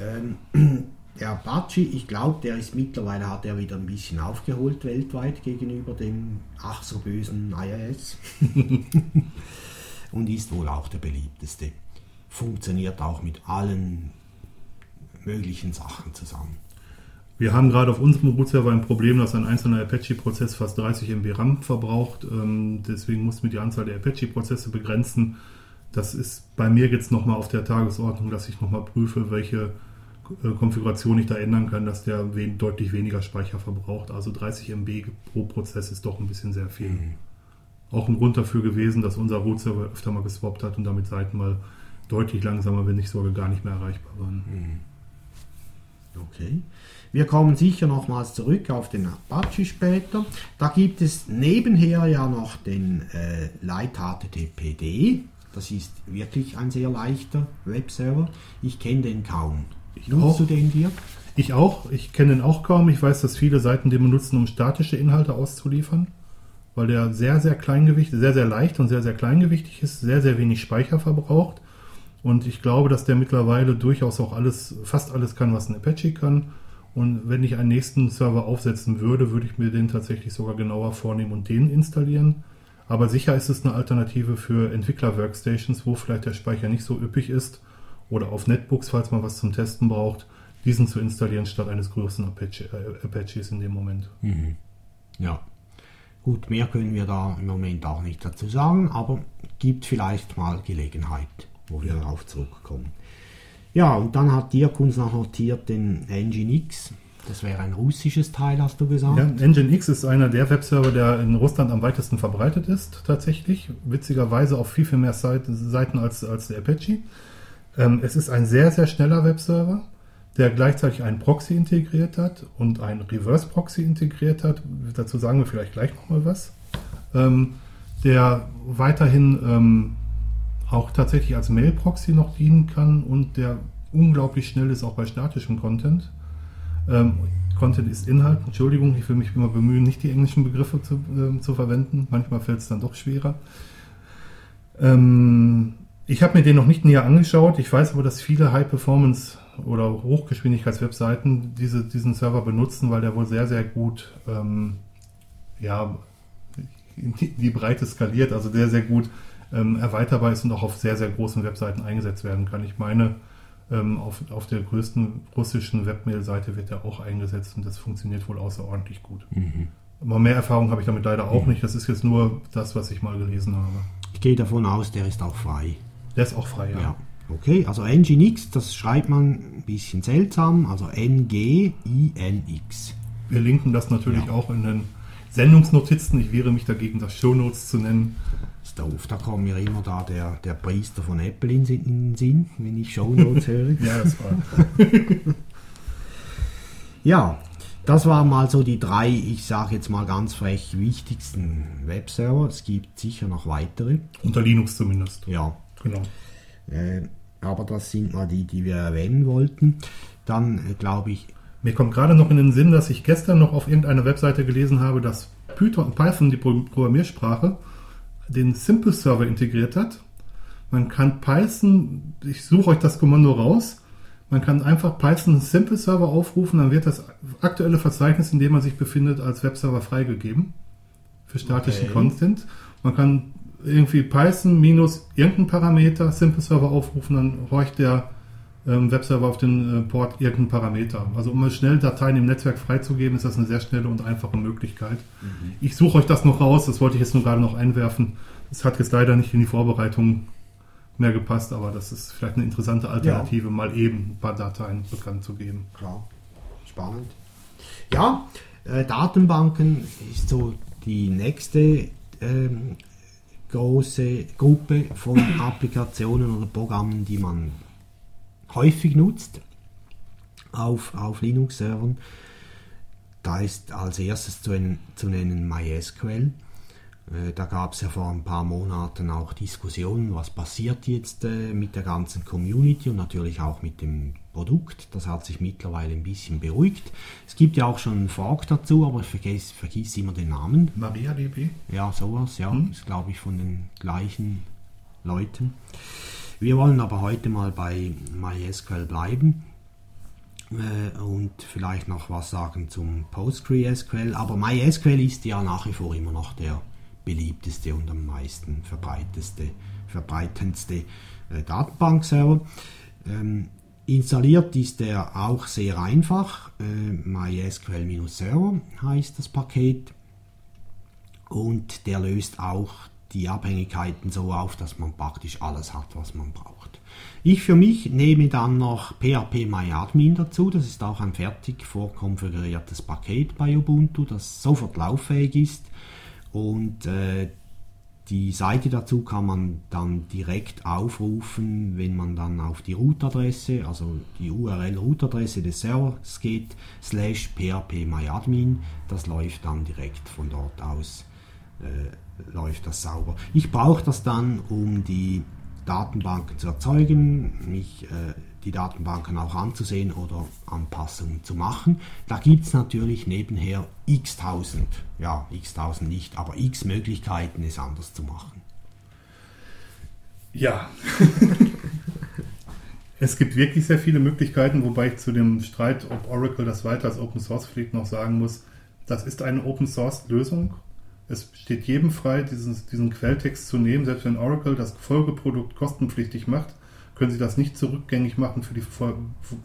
Ähm, *clears throat* der Apache, ich glaube, der ist mittlerweile, hat er wieder ein bisschen aufgeholt weltweit gegenüber dem ach so bösen IIS. *laughs* und ist wohl auch der beliebteste. Funktioniert auch mit allen möglichen Sachen zusammen. Wir haben gerade auf unserem Root-Server ein Problem, dass ein einzelner Apache-Prozess fast 30 MB RAM verbraucht. Ähm, deswegen mussten wir die Anzahl der Apache-Prozesse begrenzen. Das ist bei mir jetzt nochmal auf der Tagesordnung, dass ich nochmal prüfe, welche äh, Konfiguration ich da ändern kann, dass der deutlich weniger Speicher verbraucht. Also 30 MB pro Prozess ist doch ein bisschen sehr viel. Mhm auch ein Grund dafür gewesen, dass unser Root-Server öfter mal geswappt hat und damit Seiten mal deutlich langsamer, wenn nicht sogar gar nicht mehr erreichbar waren. Mhm. Okay. Wir kommen sicher nochmals zurück auf den Apache später. Da gibt es nebenher ja noch den äh, Light HTTPD. Das ist wirklich ein sehr leichter Webserver. Ich kenne den kaum. Ich Nutzt du den dir? Ich auch. Ich kenne den auch kaum. Ich weiß, dass viele Seiten den benutzen, um statische Inhalte auszuliefern weil der sehr, sehr kleingewichtig, sehr, sehr leicht und sehr, sehr kleingewichtig ist, sehr, sehr wenig Speicher verbraucht. Und ich glaube, dass der mittlerweile durchaus auch alles, fast alles kann, was ein Apache kann. Und wenn ich einen nächsten Server aufsetzen würde, würde ich mir den tatsächlich sogar genauer vornehmen und den installieren. Aber sicher ist es eine Alternative für Entwickler-Workstations, wo vielleicht der Speicher nicht so üppig ist. Oder auf Netbooks, falls man was zum Testen braucht, diesen zu installieren statt eines größeren Apache, äh, Apaches in dem Moment. Mhm. Ja. Gut, mehr können wir da im Moment auch nicht dazu sagen, aber gibt vielleicht mal Gelegenheit, wo wir darauf zurückkommen. Ja, und dann hat Dirk uns noch notiert den Nginx. Das wäre ein russisches Teil, hast du gesagt? Ja, Nginx ist einer der Webserver, der in Russland am weitesten verbreitet ist, tatsächlich. Witzigerweise auf viel, viel mehr Seiten als, als der Apache. Ähm, es ist ein sehr, sehr schneller Webserver der gleichzeitig einen Proxy integriert hat und einen Reverse Proxy integriert hat. Dazu sagen wir vielleicht gleich nochmal was. Ähm, der weiterhin ähm, auch tatsächlich als Mail-Proxy noch dienen kann und der unglaublich schnell ist auch bei statischem Content. Ähm, Content ist Inhalt, Entschuldigung, ich will mich immer bemühen, nicht die englischen Begriffe zu, äh, zu verwenden. Manchmal fällt es dann doch schwerer. Ähm, ich habe mir den noch nicht näher angeschaut. Ich weiß aber, dass viele High-Performance oder Hochgeschwindigkeitswebseiten diese, diesen Server benutzen, weil der wohl sehr, sehr gut ähm, ja, die, die Breite skaliert, also sehr, sehr gut ähm, erweiterbar ist und auch auf sehr, sehr großen Webseiten eingesetzt werden kann. Ich meine, ähm, auf, auf der größten russischen Webmail-Seite wird er auch eingesetzt und das funktioniert wohl außerordentlich gut. Mhm. Aber mehr Erfahrung habe ich damit leider auch mhm. nicht. Das ist jetzt nur das, was ich mal gelesen habe. Ich gehe davon aus, der ist auch frei. Der ist auch frei, ja. ja. Okay, also Nginx, das schreibt man ein bisschen seltsam, also N-G-I-N-X. Wir linken das natürlich Ja. auch in den Sendungsnotizen. Ich wehre mich dagegen, das Shownotes zu nennen. Das ist doof, da kommt mir immer da der, der Priester von Apple in, Sinn- in den Sinn, wenn ich Shownotes höre. *laughs* Ja, das war. *laughs* Ja, das waren mal so die drei, ich sage jetzt mal ganz frech, wichtigsten Webserver. Es gibt sicher noch weitere. Unter Linux zumindest. Ja, Genau. äh, aber das sind mal die, die wir erwähnen wollten. Dann äh, glaube ich, Mir kommt gerade noch in den Sinn, dass ich gestern noch auf irgendeiner Webseite gelesen habe, dass Python, Python, die Pro- Programmiersprache, den Simple Server integriert hat. Man kann Python, ich suche euch das Kommando raus, man kann einfach Python Simple Server aufrufen, dann wird das aktuelle Verzeichnis, in dem man sich befindet, als Webserver freigegeben für statischen Okay. Content. Man kann irgendwie Python minus irgendeinen Parameter Simple Server aufrufen, dann horcht der ähm, Webserver auf den äh, Port irgendeinen Parameter. Also um schnell Dateien im Netzwerk freizugeben, ist das eine sehr schnelle und einfache Möglichkeit. Ich suche euch das noch raus, das wollte ich jetzt nur gerade noch einwerfen. Das hat jetzt leider nicht in die Vorbereitung mehr gepasst, aber das ist vielleicht eine interessante Alternative, mal eben ein paar Dateien bekannt zu geben. klar, spannend. Ja, äh, Datenbanken ist so die nächste ähm, große Gruppe von *coughs* Applikationen oder Programmen, die man häufig nutzt auf, auf Linux-Servern. Da ist als erstes zu, nennen- zu nennen MySQL. Äh, Da gab es ja vor ein paar Monaten auch Diskussionen, was passiert jetzt äh, mit der ganzen Community und natürlich auch mit dem Produkt. Das hat sich mittlerweile ein bisschen beruhigt. Es gibt ja auch schon einen Fork dazu, aber ich vergiss, vergiss immer den Namen. MariaDB? Ja, sowas, ja. Hm. Ist, glaube ich, von den gleichen Leuten. Wir wollen aber heute mal bei MySQL bleiben äh, und vielleicht noch was sagen zum PostgreSQL. Aber MySQL ist ja nach wie vor immer noch der beliebteste und am meisten verbreiteste, verbreitendste äh, Datenbankserver. Ähm, installiert ist er auch sehr einfach. Äh, MySQL-Server heißt das Paket und der löst auch die Abhängigkeiten so auf, dass man praktisch alles hat, was man braucht. Ich für mich nehme dann noch PHP MyAdmin dazu. Das ist auch ein fertig vorkonfiguriertes Paket bei Ubuntu, das sofort lauffähig ist. Und äh, die Seite dazu kann man dann direkt aufrufen, wenn man dann auf die Root-Adresse, also die URL-Root-Adresse des Servers geht, slash phpMyAdmin. Das läuft dann direkt von dort aus, äh, läuft das sauber. Ich brauche das dann, um die Datenbanken zu erzeugen, mich äh, die Datenbanken auch anzusehen oder Anpassungen zu machen. Da gibt es natürlich nebenher x-tausend, ja, x-tausend nicht, aber x Möglichkeiten, es anders zu machen. Ja. *laughs* es gibt wirklich sehr viele Möglichkeiten, wobei ich zu dem Streit, ob Oracle das weiter als Open Source pflegt, noch sagen muss, das ist eine Open Source Lösung. Es steht jedem frei, diesen, diesen Quelltext zu nehmen. Selbst wenn Oracle das Folgeprodukt kostenpflichtig macht, können Sie das nicht zurückgängig machen für die vor,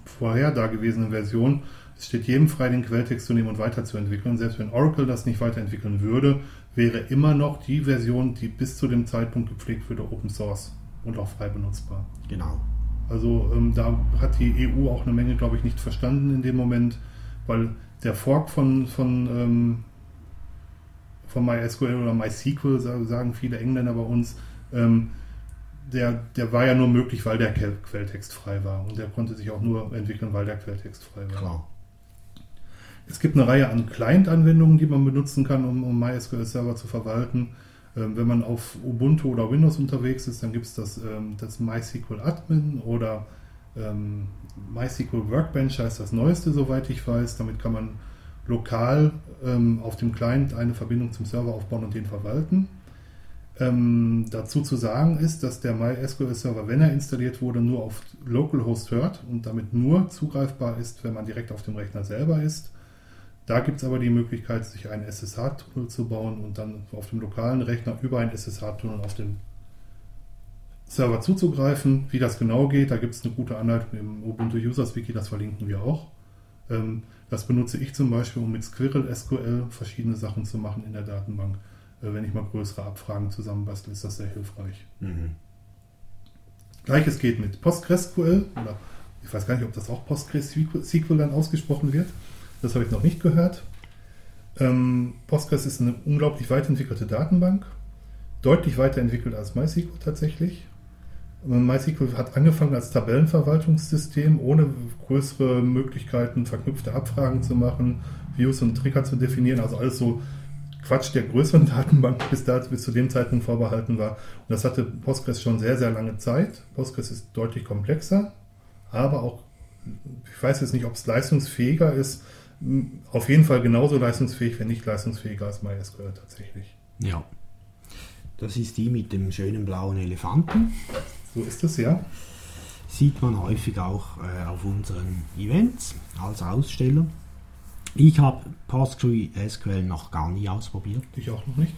vorher dagewesenen Versionen. Es steht jedem frei, den Quelltext zu nehmen und weiterzuentwickeln. Selbst wenn Oracle das nicht weiterentwickeln würde, wäre immer noch die Version, die bis zu dem Zeitpunkt gepflegt würde, Open Source und auch frei benutzbar. Genau. Also ähm, da hat die EU auch eine Menge, glaube ich, nicht verstanden in dem Moment, weil der Fork von, von, ähm, von MySQL oder MySQL, sa- sagen viele Engländer bei uns, ähm, der, der war ja nur möglich, weil der Quell- Quelltext frei war. Und der konnte sich auch nur entwickeln, weil der Quelltext frei war. Klar. Es gibt eine Reihe an Client-Anwendungen, die man benutzen kann, um, um MySQL-Server zu verwalten. Ähm, wenn man auf Ubuntu oder Windows unterwegs ist, dann gibt es das, ähm, das MySQL Admin oder ähm, MySQL Workbench heißt das neueste, soweit ich weiß. Damit kann man lokal ähm, auf dem Client eine Verbindung zum Server aufbauen und den verwalten. Ähm, dazu zu sagen ist, dass der MySQL-Server, wenn er installiert wurde, nur auf Localhost hört und damit nur zugreifbar ist, wenn man direkt auf dem Rechner selber ist. Da gibt es aber die Möglichkeit, sich einen SSH-Tunnel zu bauen und dann auf dem lokalen Rechner über einen SSH-Tunnel auf den Server zuzugreifen. Wie das genau geht, da gibt es eine gute Anleitung im Ubuntu Users Wiki, das verlinken wir auch. Ähm, das benutze ich zum Beispiel, um mit Squirrel SQL verschiedene Sachen zu machen in der Datenbank. Äh, wenn ich mal größere Abfragen zusammenbastle, ist das sehr hilfreich. Mhm. Gleiches geht mit PostgreSQL oder ich weiß gar nicht, ob das auch PostgreSQL dann ausgesprochen wird. Das habe ich noch nicht gehört. Ähm, Postgres ist eine unglaublich weit entwickelte Datenbank, deutlich weiterentwickelt als MySQL tatsächlich. MySQL hat angefangen als Tabellenverwaltungssystem, ohne größere Möglichkeiten, verknüpfte Abfragen zu machen, Views und Trigger zu definieren, also alles so Quatsch der größeren *laughs* Datenbank bis, da, bis zu dem Zeitpunkt vorbehalten war. Und das hatte Postgres schon sehr, sehr lange Zeit. Postgres ist deutlich komplexer, aber auch, ich weiß jetzt nicht, ob es leistungsfähiger ist, auf jeden Fall genauso leistungsfähig, wenn nicht leistungsfähiger als MySQL tatsächlich. Ja. Das ist die mit dem schönen blauen Elefanten. So ist es, ja. Sieht man häufig auch äh, auf unseren Events als Aussteller. Ich habe PostgreSQL noch gar nie ausprobiert. Ich auch noch nicht.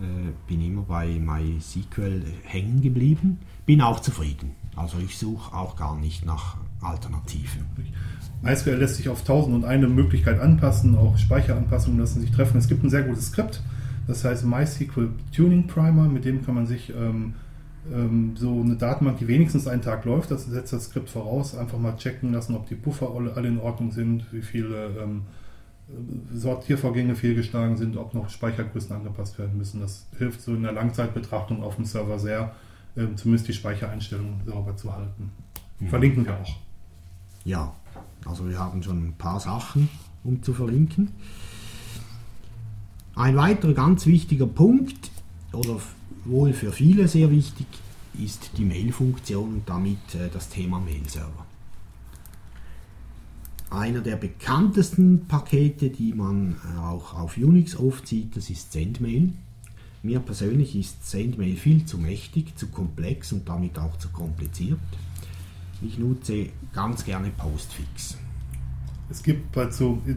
Äh, bin immer bei MySQL hängen geblieben. Bin auch zufrieden. Also ich suche auch gar nicht nach Alternativen. MySQL lässt sich auf tausend und eine Möglichkeit anpassen, auch Speicheranpassungen lassen sich treffen. Es gibt ein sehr gutes Skript, das heißt MySQL Tuning Primer, mit dem kann man sich ähm, so eine Datenbank, die wenigstens einen Tag läuft, das setzt das Skript voraus, einfach mal checken lassen, ob die Puffer alle, alle in Ordnung sind, wie viele ähm, Sortiervorgänge fehlgeschlagen sind, ob noch Speichergrößen angepasst werden müssen. Das hilft so in der Langzeitbetrachtung auf dem Server sehr, ähm, zumindest die Speichereinstellungen sauber zu halten. Mhm. Verlinken wir auch. Ja, also wir haben schon ein paar Sachen, um zu verlinken. Ein weiterer ganz wichtiger Punkt, oder wohl für viele sehr wichtig, ist die Mail-Funktion und damit äh, das Thema Mail-Server. Einer der bekanntesten Pakete, die man äh, auch auf Unix oft sieht, das ist Sendmail. Mir persönlich ist Sendmail viel zu mächtig, zu komplex und damit auch zu kompliziert. Ich nutze ganz gerne Postfix. Es gibt halt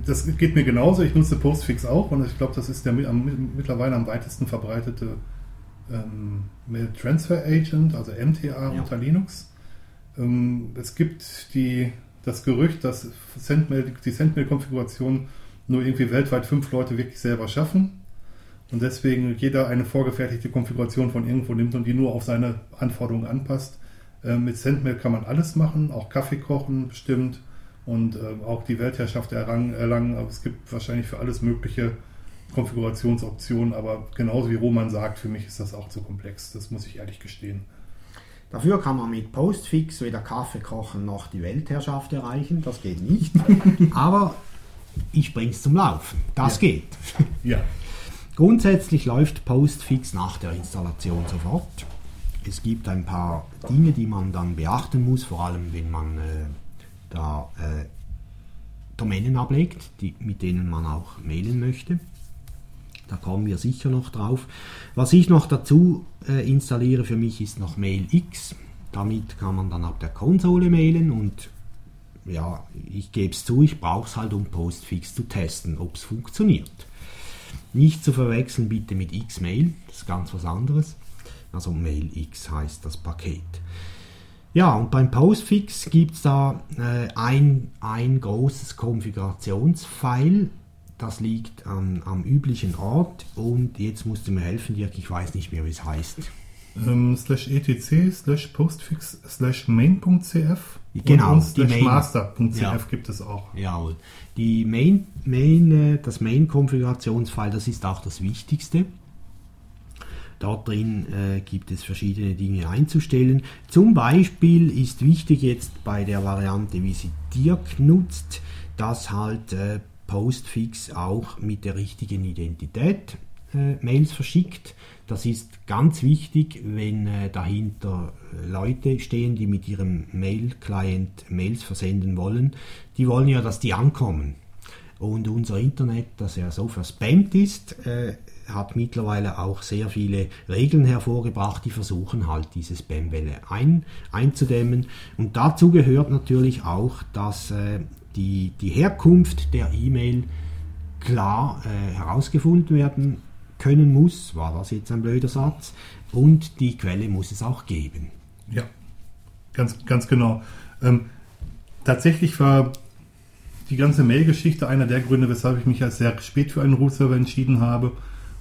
das geht mir genauso, ich nutze Postfix auch und ich glaube, das ist der mittlerweile am weitesten verbreitete ähm, Mail Transfer Agent, also MTA ja. unter Linux. Ähm, es gibt die, das Gerücht, dass Sendmail, die Sendmail-Konfiguration nur irgendwie weltweit fünf Leute wirklich selber schaffen und deswegen jeder eine vorgefertigte Konfiguration von irgendwo nimmt und die nur auf seine Anforderungen anpasst. Äh, mit Sendmail kann man alles machen, auch Kaffee kochen bestimmt und äh, auch die Weltherrschaft erlangen, erlangen. Aber es gibt wahrscheinlich für alles mögliche Konfigurationsoptionen, aber genauso wie Roman sagt, für mich ist das auch zu komplex. Das muss ich ehrlich gestehen. Dafür kann man mit Postfix weder Kaffee kochen noch die Weltherrschaft erreichen. Das geht nicht. *laughs* aber ich bringe es zum Laufen. Das ja. geht. Ja. Grundsätzlich läuft Postfix nach der Installation sofort. Es gibt ein paar Dinge, die man dann beachten muss, vor allem wenn man äh, da äh, Domänen ablegt, die, mit denen man auch mailen möchte. Da kommen wir sicher noch drauf. Was ich noch dazu äh, installiere für mich ist noch MailX. Damit kann man dann ab der Konsole mailen und ja, ich gebe es zu, ich brauche es halt, um Postfix zu testen, ob es funktioniert. Nicht zu verwechseln bitte mit Xmail, das ist ganz was anderes. Also MailX heißt das Paket. Ja, und beim Postfix gibt es da äh, ein, ein großes Konfigurationsfile. Das liegt am, am üblichen Ort. Und jetzt musst du mir helfen, Dirk, ich weiß nicht mehr, wie es heißt. Ähm, slash etc slash postfix slash main.cf genau, und slash master.cf ja. gibt es auch. Jawohl. Die Main, Main, äh, das Main-Konfigurationsfile, das ist auch das Wichtigste. Dort drin äh, gibt es verschiedene Dinge einzustellen. Zum Beispiel ist wichtig jetzt bei der Variante, wie sie Dirk nutzt, dass halt äh, Postfix auch mit der richtigen Identität äh, Mails verschickt. Das ist ganz wichtig, wenn äh, dahinter äh, Leute stehen, die mit ihrem Mail-Client Mails versenden wollen. Die wollen ja, dass die ankommen. Und unser Internet, das ja so verspammt ist, äh, hat mittlerweile auch sehr viele Regeln hervorgebracht, die versuchen halt diese Spamwelle ein, einzudämmen. Und dazu gehört natürlich auch, dass äh, die, die Herkunft der E-Mail klar äh, herausgefunden werden können muss. War das jetzt ein blöder Satz? Und die Quelle muss es auch geben. Ja, ganz, ganz genau. Ähm, tatsächlich war die ganze Mail-Geschichte einer der Gründe, weshalb ich mich als sehr spät für einen Root-Server entschieden habe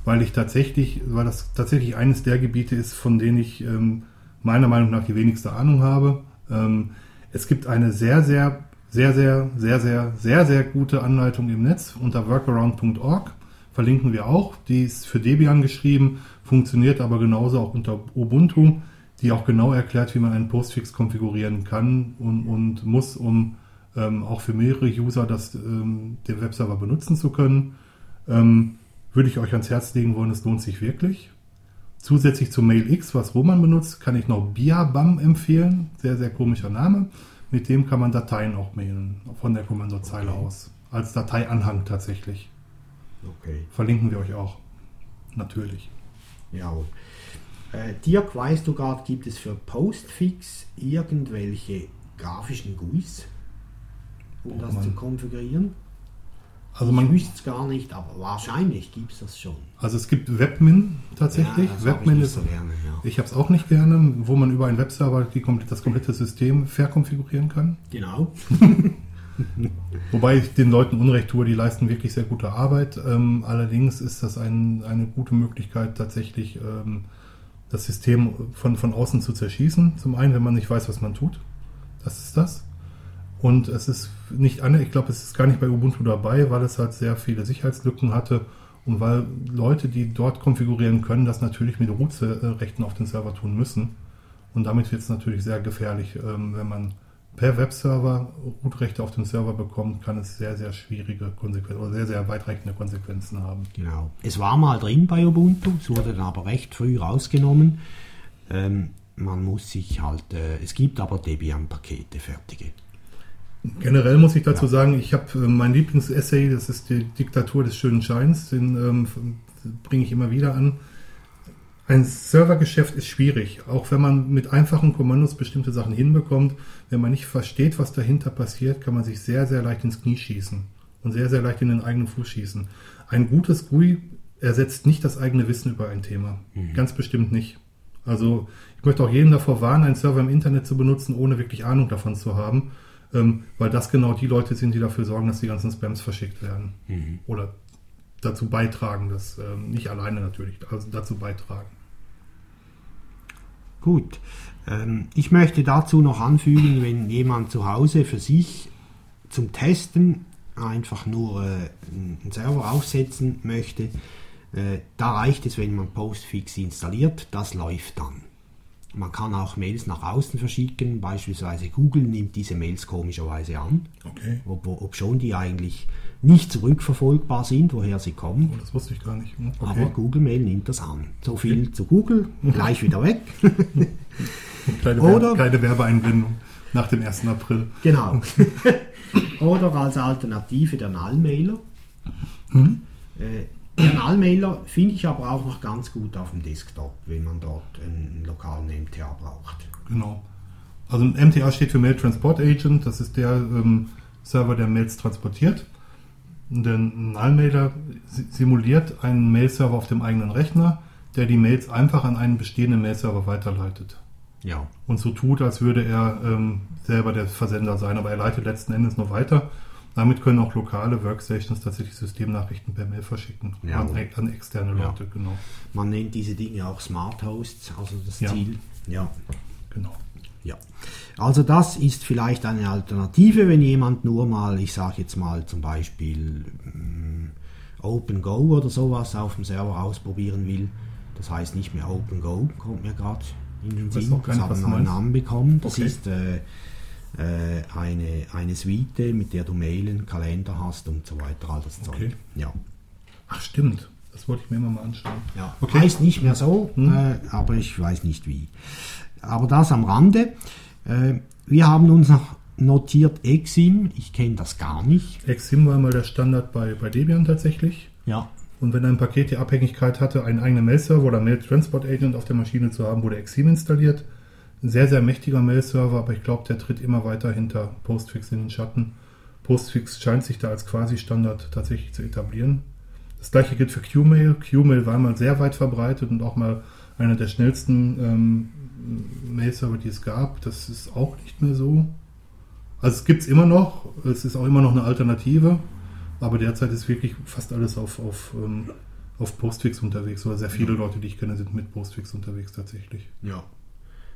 weil ich tatsächlich, weil das tatsächlich eines der Gebiete ist, von denen ich ähm, meiner Meinung nach die wenigste Ahnung habe. Ähm, es gibt eine sehr, sehr, sehr, sehr, sehr, sehr, sehr, sehr gute Anleitung im Netz unter workaround.org verlinken wir auch. Die ist für Debian geschrieben, funktioniert aber genauso auch unter Ubuntu, die auch genau erklärt, wie man einen Postfix konfigurieren kann und, und muss, um ähm, auch für mehrere User das, ähm, den Webserver benutzen zu können. Ähm, würde ich euch ans Herz legen wollen, es lohnt sich wirklich. Zusätzlich zu MailX, was Roman benutzt, kann ich noch Biabam empfehlen. Sehr, sehr komischer Name. Mit dem kann man Dateien auch mailen, von der Kommandozeile Okay. aus. Als Dateianhang tatsächlich. Okay. Verlinken wir euch auch. Natürlich. Jawohl. Äh, Dirk, weißt du gerade, gibt es für Postfix irgendwelche grafischen GUIs, um Oh das Mann. zu konfigurieren? Also ich man, wüsste es gar nicht, aber wahrscheinlich gibt es das schon. also es gibt Webmin tatsächlich. Ja, ich Webmin nicht ist, so gerne, ja. ich habe es auch nicht gerne, wo man über einen Webserver die, das komplette System verkonfigurieren kann. Genau. *laughs* Wobei ich den Leuten Unrecht tue, die leisten wirklich sehr gute Arbeit. Ähm, allerdings ist das ein, eine gute Möglichkeit, tatsächlich ähm, das System von, von außen zu zerschießen. Zum einen, wenn man nicht weiß, was man tut. Das ist das. Und es ist nicht ich glaube, es ist gar nicht bei Ubuntu dabei, weil es halt sehr viele hatte und weil Leute, die dort konfigurieren können, das natürlich mit Root-Rechten auf den Server tun müssen. Und damit wird es natürlich sehr gefährlich, ähm, wenn man per Webserver Root-Rechte auf dem Server bekommt, kann es sehr, sehr schwierige Konsequenzen oder sehr, sehr weitreichende Konsequenzen haben. Genau. Es war mal drin bei Ubuntu, es wurde dann aber recht früh rausgenommen. Ähm, man muss sich halt, äh, es gibt aber Debian-Pakete, fertige. Generell muss ich dazu sagen, ich habe äh, mein Lieblingsessay, das ist die Diktatur des schönen Scheins, den ähm, bringe ich immer wieder an. Ein Servergeschäft ist schwierig, auch wenn man mit einfachen Kommandos bestimmte Sachen hinbekommt. Wenn man nicht versteht, was dahinter passiert, kann man sich sehr, sehr leicht ins Knie schießen und sehr, sehr leicht in den eigenen Fuß schießen. Ein gutes GUI ersetzt nicht das eigene Wissen über ein Thema. Ganz bestimmt nicht. Also ich möchte auch jeden davor warnen, einen Server im Internet zu benutzen, ohne wirklich Ahnung davon zu haben, ähm, weil das genau die Leute sind, die dafür sorgen, dass die ganzen Spams verschickt werden. Oder dazu beitragen, dass ähm, nicht alleine natürlich, also dazu beitragen. Gut. Ähm, ich möchte dazu noch anfügen, wenn jemand zu Hause für sich zum Testen einfach nur äh, einen Server aufsetzen möchte, äh, da reicht es, wenn man Postfix installiert, das läuft dann. Man kann auch Mails nach außen verschicken, beispielsweise Google nimmt diese Mails komischerweise an, Okay. ob, ob schon die eigentlich nicht zurückverfolgbar sind, woher sie kommen. Oh, das wusste ich gar nicht. Hm, Aber Okay. Google Mail nimmt das an. So viel zu Google, gleich wieder weg. *laughs* Kleine, Oder- kleine Werbeeinblendung nach dem 1. April. Genau. *laughs* Oder als Alternative der Nullmailer. Mhm. Äh, der Nullmailer finde ich aber auch noch ganz gut auf dem Desktop, wenn man dort einen lokalen MTA braucht. Genau. Also ein MTA steht für Mail Transport Agent. Das ist der ähm, Server, der Mails transportiert. Und der Nullmailer si- simuliert einen Mail-Server auf dem eigenen Rechner, der die Mails einfach an einen bestehenden Mail-Server weiterleitet. Ja, Und so tut, als würde er ähm, selber der Versender sein, aber er leitet letzten Endes nur weiter. Damit können auch lokale Workstations tatsächlich Systemnachrichten per Mail verschicken. Ja. An, an externe Ja. Leute, genau. man nennt diese Dinge auch Smart Hosts, also das Ja. Ziel. Ja. genau. Ja, also das ist vielleicht eine Alternative, wenn jemand nur mal, ich sage jetzt mal zum Beispiel mm, OpenGo oder sowas auf dem Server ausprobieren will. Das heißt nicht mehr OpenGo, kommt mir gerade in den Sinn. Das hat einen. Namen bekommen. Das Okay. ist äh, eine, eine Suite, mit der du Mailen, Kalender hast und so weiter, all das Zeug. Okay. Ja. Ach, stimmt. Das wollte ich mir immer mal anschauen. Ja, Okay. heißt nicht mehr so, Hm. äh, aber ich weiß nicht wie. Aber das am Rande. Äh, wir haben uns noch notiert Exim. Ich kenne das gar nicht. Exim war mal der Standard bei, bei Debian tatsächlich. Ja. Und wenn ein Paket die Abhängigkeit hatte, einen eigenen Mail-Server oder Mail Transport Agent auf der Maschine zu haben, wurde Exim installiert. Ein sehr, sehr mächtiger Mail-Server, aber ich glaube, der tritt immer weiter hinter Postfix in den Schatten. Postfix scheint sich da als Quasi-Standard tatsächlich zu etablieren. Das gleiche gilt für Qmail. Qmail war mal sehr weit verbreitet und auch mal einer der schnellsten ähm, Mail-Server, die es gab. Das ist auch nicht mehr so. Also es gibt es immer noch, es ist auch immer noch eine Alternative, aber derzeit ist wirklich fast alles auf, auf, ähm, auf Postfix unterwegs. Oder sehr viele Leute, die ich kenne, sind mit Postfix unterwegs tatsächlich. ja.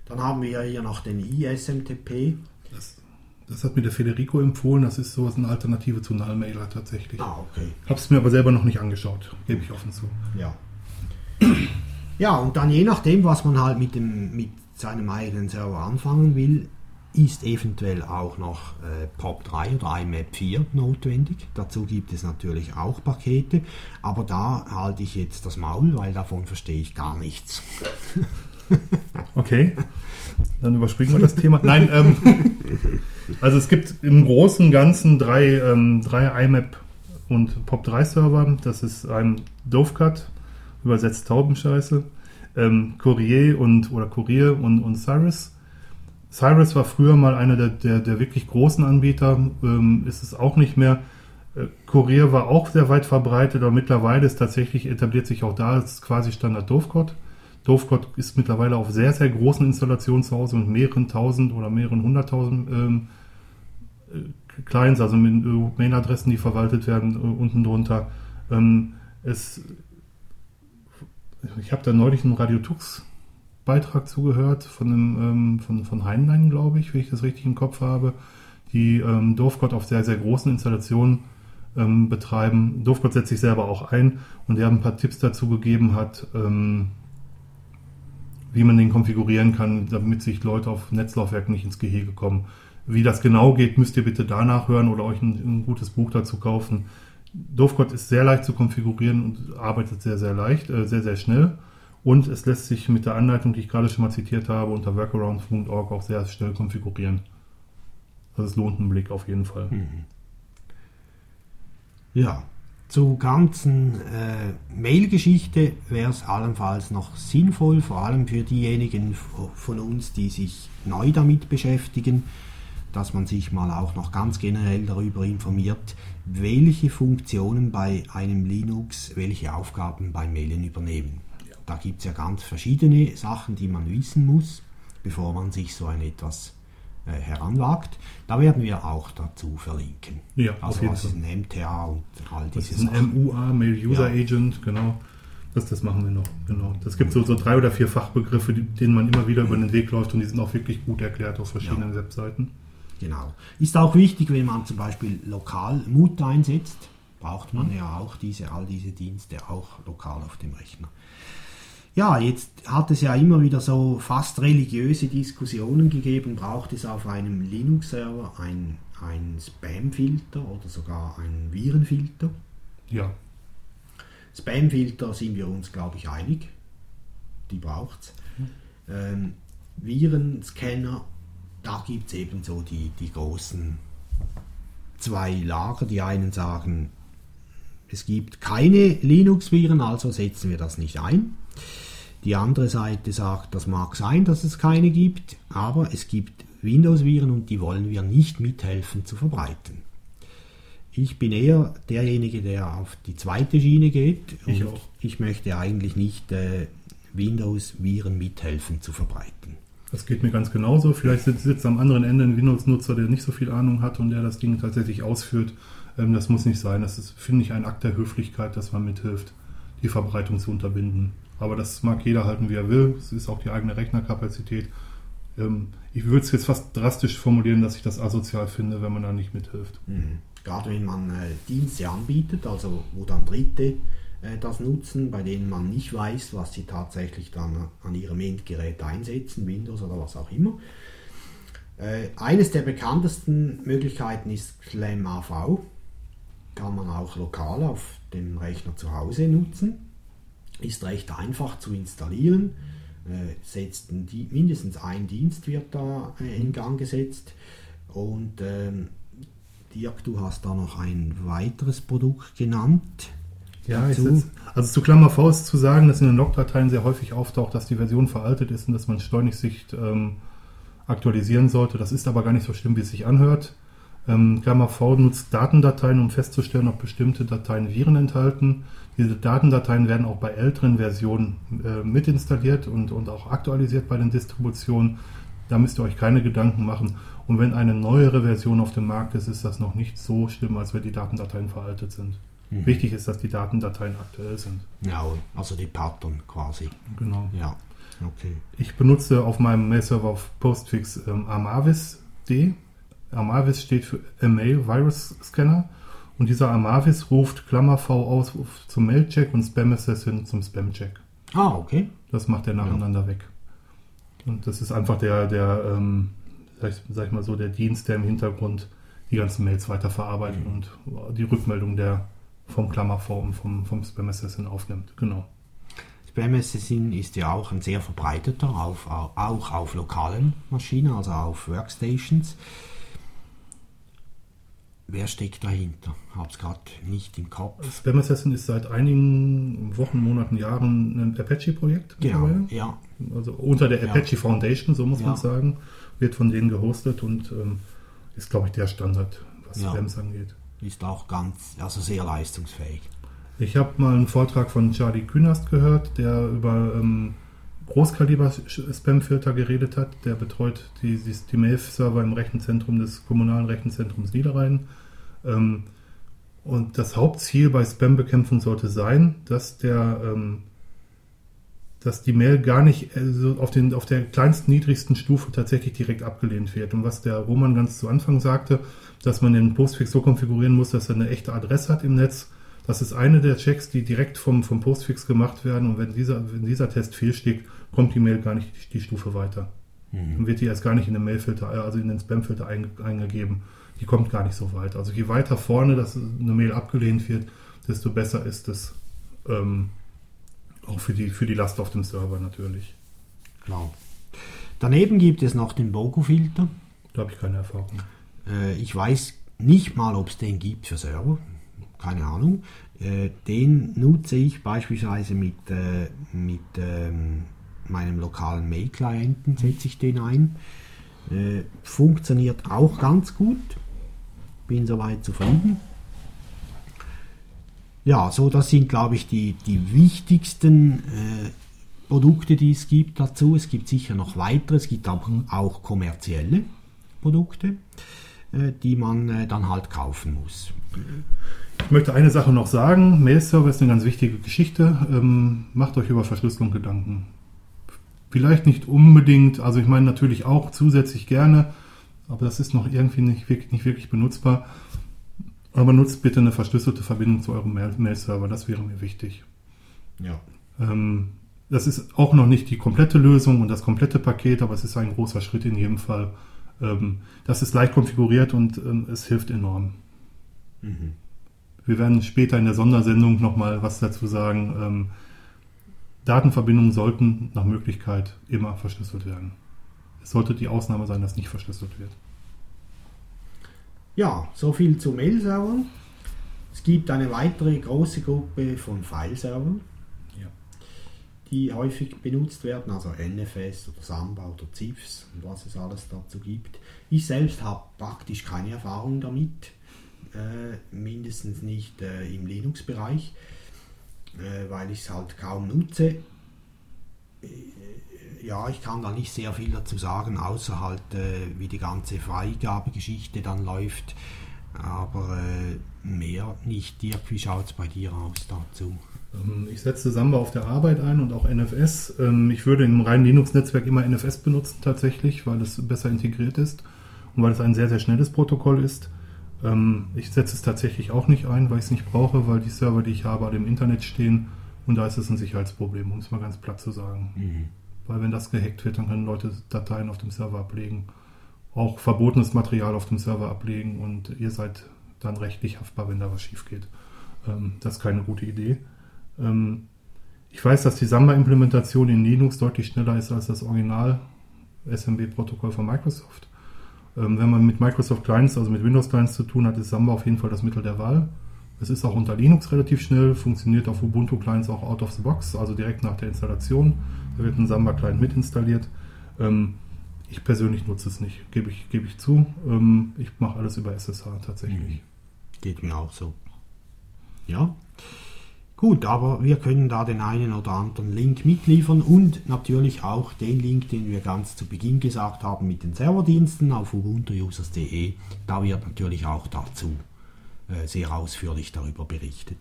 Dann haben wir hier noch den ISMTP. Das, Das hat mir der Federico empfohlen. Das ist so eine Alternative zu Nullmailer tatsächlich. Ah, okay. Hab's mir aber selber noch nicht angeschaut, gebe ich offen zu. Ja. Ja, und dann je nachdem, was man halt mit, dem, mit seinem eigenen Server anfangen will, ist eventuell auch noch äh, POP3 oder IMAP 4 notwendig. Dazu gibt es natürlich auch Pakete, aber da halte ich jetzt das Maul, weil davon verstehe ich gar nichts. *laughs* Okay, dann überspringen wir das Thema. Nein, ähm, *laughs* also es gibt im Großen und Ganzen drei, ähm, drei IMAP und POP3 Server. Das ist ein Dovecut, übersetzt Taubenscheiße, ähm, Courier und oder Courier und, und Cyrus. Cyrus war früher mal einer der, der, der wirklich großen Anbieter, ähm, ist es auch nicht mehr. Äh, Courier war auch sehr weit verbreitet, aber mittlerweile ist tatsächlich etabliert sich auch da als quasi Standard Dovecut. Dovecut ist mittlerweile auf sehr, sehr großen Installationen zu Hause mit mehreren tausend oder mehreren hunderttausend ähm, äh, Clients, also mit äh, Mailadressen, die verwaltet werden, äh, unten drunter. Ähm, es, ich habe da neulich einen Radiotux Beitrag zugehört von, einem, ähm, von, von Heinlein, glaube ich, wenn ich das richtig im Kopf habe, die ähm, Dovecut auf sehr, sehr großen Installationen ähm, betreiben. Dovecut setzt sich selber auch ein und der ein paar Tipps dazu gegeben hat, ähm, wie man den konfigurieren kann, damit sich Leute auf Netzlaufwerken nicht ins Gehege kommen. Wie das genau geht, müsst ihr bitte danach hören oder euch ein, ein gutes Buch dazu kaufen. Dovecut ist sehr leicht zu konfigurieren und arbeitet sehr, sehr leicht, äh, sehr, sehr schnell. Und es lässt sich mit der Anleitung, die ich gerade schon mal zitiert habe, unter workarounds.org auch sehr schnell konfigurieren. Also es lohnt einen Blick auf jeden Fall. Ja, zur ganzen äh, Mail-Geschichte wäre es allenfalls noch sinnvoll, vor allem für diejenigen von uns, die sich neu damit beschäftigen, dass man sich mal auch noch ganz generell darüber informiert, welche Funktionen bei einem Linux welche Aufgaben beim Mailen übernehmen. Da gibt es ja ganz verschiedene Sachen, die man wissen muss, bevor man sich so ein etwas heranwagt. Da werden wir auch dazu verlinken. Ja, auf also jeden was ist Fall. ein MTA und all Das diese ist ein Sachen. MUA, Mail User Ja. Agent, genau. Das, das machen wir noch, genau. Das gibt so, so drei oder vier Fachbegriffe, die, denen man immer wieder über den Weg läuft und die sind auch wirklich gut erklärt auf verschiedenen Webseiten. Genau. Ist auch wichtig, wenn man zum Beispiel lokal Mut einsetzt, braucht man ja auch diese, all diese Dienste auch lokal auf dem Rechner. Ja, jetzt hat es ja immer wieder so fast religiöse Diskussionen gegeben, braucht es auf einem Linux-Server ein, ein Spam-Filter oder sogar einen Virenfilter? Ja, Spam-Filter sind wir uns, glaube ich, einig. Die braucht es. Ähm, Virenscanner, da gibt es eben so die, die großen zwei Lager. Die einen sagen, es gibt keine Linux-Viren, also setzen wir das nicht ein. Die andere Seite sagt, das mag sein, dass es keine gibt, aber es gibt Windows-Viren und die wollen wir nicht mithelfen zu verbreiten. Ich bin eher derjenige, der auf die zweite Schiene geht. Ich und auch. ich möchte eigentlich nicht äh, Windows-Viren mithelfen zu verbreiten. das geht mir ganz genauso. Vielleicht sitzt, sitzt am anderen Ende ein Windows-Nutzer, der nicht so viel Ahnung hat und der das Ding tatsächlich ausführt. Ähm, das muss nicht sein. Das ist, finde ich, ein Akt der Höflichkeit, dass man mithilft, die Verbreitung zu unterbinden. Aber das mag jeder halten, wie er will. Es ist auch die eigene Rechnerkapazität. Ähm, ich würde es jetzt fast drastisch formulieren, dass ich das asozial finde, wenn man da nicht mithilft. Gerade wenn man äh, Dienste anbietet, also wo dann Dritte äh, das nutzen, bei denen man nicht weiß, was sie tatsächlich dann an ihrem Endgerät einsetzen, Windows oder was auch immer. Äh, eines der bekanntesten Möglichkeiten ist SlamAV. Kann man auch lokal auf dem Rechner zu Hause nutzen. Ist recht einfach zu installieren. Äh, setzt ein, mindestens ein Dienst wird da äh, in Gang gesetzt. Und ähm, Dirk, du hast da noch ein weiteres Produkt genannt. Ja, setz, also zu Klammer V ist zu sagen, dass in den Logdateien sehr häufig auftaucht, dass die Version veraltet ist und dass man schleunigst ähm, aktualisieren sollte. Das ist aber gar nicht so schlimm, wie es sich anhört. Ähm, V nutzt Datendateien, um festzustellen, ob bestimmte Dateien Viren enthalten. Diese Datendateien werden auch bei älteren Versionen äh, mitinstalliert und, und auch aktualisiert bei den Distributionen. Da müsst ihr euch keine Gedanken machen. Und wenn eine neuere Version auf dem Markt ist, ist das noch nicht so schlimm, als wenn die Datendateien veraltet sind. Wichtig ist, dass die Datendateien aktuell sind. Ja, also die Pattern quasi. Genau. Ja, okay. Ich benutze auf meinem Mail-Server auf Postfix ähm, Amavis.d. Amavis steht für Mail Virus Scanner. Und dieser Amavis ruft Klammer V aus zum Mailcheck und Spam Assassin zum Spam-Check. Ah, okay. Das macht er nacheinander weg. Und das ist einfach der, der ähm, sag, ich, sag ich mal so, der Dienst, der im Hintergrund die ganzen Mails weiterverarbeitet und die Rückmeldung der vom Klammer V und vom, vom Spam Assassin aufnimmt. Genau. Spam Assassin ist ja auch ein sehr verbreiteter, auf, auch auf lokalen Maschinen, also auf Workstations. Wer steckt dahinter? Habe es gerade nicht im Kopf. Spam Assassin ist seit einigen Wochen, Monaten, Jahren ein Apache-Projekt. Genau, ja. Also unter der Apache ja. Foundation, so muss ja. man sagen, wird von denen gehostet und ähm, ist, glaube ich, der Standard, was Ja. Spams angeht. Ist auch ganz, also sehr leistungsfähig. Ich habe mal einen Vortrag von Charlie Künast gehört, der über ähm, Großkaliber-Spam-Filter geredet hat. Der betreut die, die, die Mail-Server im Rechenzentrum des kommunalen Rechenzentrums Niederrhein. Ähm, und das Hauptziel bei Spam-Bekämpfung sollte sein, dass der ähm, dass die Mail gar nicht äh, so auf, den, auf der kleinsten, niedrigsten Stufe tatsächlich direkt abgelehnt wird. Und was der Roman ganz zu Anfang sagte, dass man den Postfix so konfigurieren muss, dass er eine echte Adresse hat im Netz, das ist eine der Checks, die direkt vom, vom Postfix gemacht werden. Und wenn dieser, wenn dieser Test fehlschlägt, kommt die Mail gar nicht die, die Stufe weiter. Dann wird die erst gar nicht in den Mailfilter, äh, also in den Spamfilter einge, eingegeben. Die kommt gar nicht so weit. Also je weiter vorne dass eine Mail abgelehnt wird, desto besser ist es ähm, auch für die, für die Last auf dem Server natürlich. Klar. Daneben gibt es noch den Bogo-Filter. Da habe ich keine Erfahrung. Äh, ich weiß nicht mal, ob es den gibt für Server. Keine Ahnung. Äh, den nutze ich beispielsweise mit, äh, mit ähm, meinem lokalen Mail-Klienten, setze ich den ein. Äh, funktioniert auch ganz gut. Bin soweit zufrieden. Ja, so das sind, glaube ich, die, die wichtigsten äh, Produkte, die es gibt dazu. Es gibt sicher noch weitere, es gibt auch, auch kommerzielle Produkte, äh, die man äh, dann halt kaufen muss. Ich möchte eine Sache noch sagen. Mail-Server ist eine ganz wichtige Geschichte. Ähm, macht euch über Verschlüsselung Gedanken. Vielleicht nicht unbedingt, also ich meine natürlich auch zusätzlich gerne, aber das ist noch irgendwie nicht wirklich, nicht wirklich benutzbar. Aber nutzt bitte eine verschlüsselte Verbindung zu eurem Mail- Mail-Server, das wäre mir wichtig. Ja. Ähm, das ist auch noch nicht die komplette Lösung und das komplette Paket, aber es ist ein großer Schritt in jedem Fall. Ähm, das ist leicht konfiguriert und ähm, es hilft enorm. Mhm. Wir werden später in der Sondersendung nochmal was dazu sagen. Ähm, Datenverbindungen sollten nach Möglichkeit immer verschlüsselt werden. Es sollte die Ausnahme sein, dass nicht verschlüsselt wird. Ja, so viel zu Mail-Servern. Es gibt eine weitere große Gruppe von File-Servern, Ja. die häufig benutzt werden, also NFS oder Samba oder ZIFS und was es alles dazu gibt. Ich selbst habe praktisch keine Erfahrung damit, äh, mindestens nicht äh, im Linux-Bereich, äh, weil ich es halt kaum nutze. Ja, ich kann da nicht sehr viel dazu sagen, außer halt, äh, wie die ganze Freigabegeschichte dann läuft. Aber äh, mehr nicht. Dirk, wie schaut es bei dir aus dazu? Ähm, Ich setze Samba auf der Arbeit ein und auch NFS. Ähm, Ich würde im reinen Linux-Netzwerk immer NFS benutzen tatsächlich, weil es besser integriert ist und weil es ein sehr, sehr schnelles Protokoll ist. Ähm, Ich setze es tatsächlich auch nicht ein, weil ich es nicht brauche, weil die Server, die ich habe, alle im Internet stehen und da ist es ein Sicherheitsproblem, um es mal ganz platt zu sagen. Weil wenn das gehackt wird, dann können Leute Dateien auf dem Server ablegen, auch verbotenes Material auf dem Server ablegen und ihr seid dann rechtlich haftbar, wenn da was schief geht. Ähm, Das ist keine gute Idee. Ähm, Ich weiß, dass die Samba-Implementation in Linux deutlich schneller ist als das Original SMB-Protokoll von Microsoft. Ähm, Wenn man mit Microsoft Clients, also mit Windows Clients zu tun hat, ist Samba auf jeden Fall das Mittel der Wahl. Es ist auch unter Linux relativ schnell, funktioniert auf Ubuntu Clients auch out of the box, also direkt nach der Installation. Da wird ein Samba Client mit installiert. Ähm, Ich persönlich nutze es nicht, gebe ich, gebe ich zu. Ähm, Ich mache alles über SSH tatsächlich. Geht mir auch so. Ja. Gut, aber wir können da den einen oder anderen Link mitliefern und natürlich auch den Link, den wir ganz zu Beginn gesagt haben mit den Serverdiensten auf ubuntuusers.de. Da wird natürlich auch dazu äh, sehr ausführlich darüber berichtet.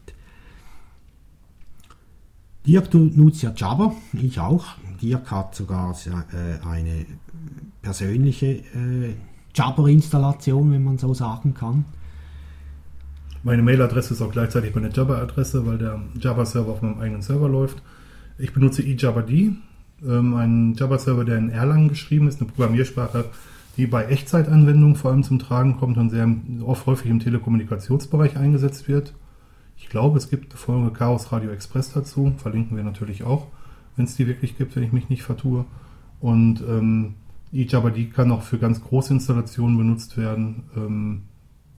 Dirk, nutzt ja Java, ich auch. Dirk hat sogar äh, eine persönliche äh, Jabber-Installation, wenn man so sagen kann. Meine Mailadresse ist auch gleichzeitig meine Jabber-Adresse, weil der Java-Server auf meinem eigenen Server läuft. Ich benutze eJabberD, ähm, einen Java-Server, der in Erlangen geschrieben ist, eine Programmiersprache, die bei Echtzeitanwendungen vor allem zum Tragen kommt und sehr oft häufig im Telekommunikationsbereich eingesetzt wird. Ich glaube, es gibt eine Folge Chaos Radio Express dazu, verlinken wir natürlich auch, wenn es die wirklich gibt, wenn ich mich nicht vertue. Und ähm, eJabberD kann auch für ganz große Installationen benutzt werden. Ähm,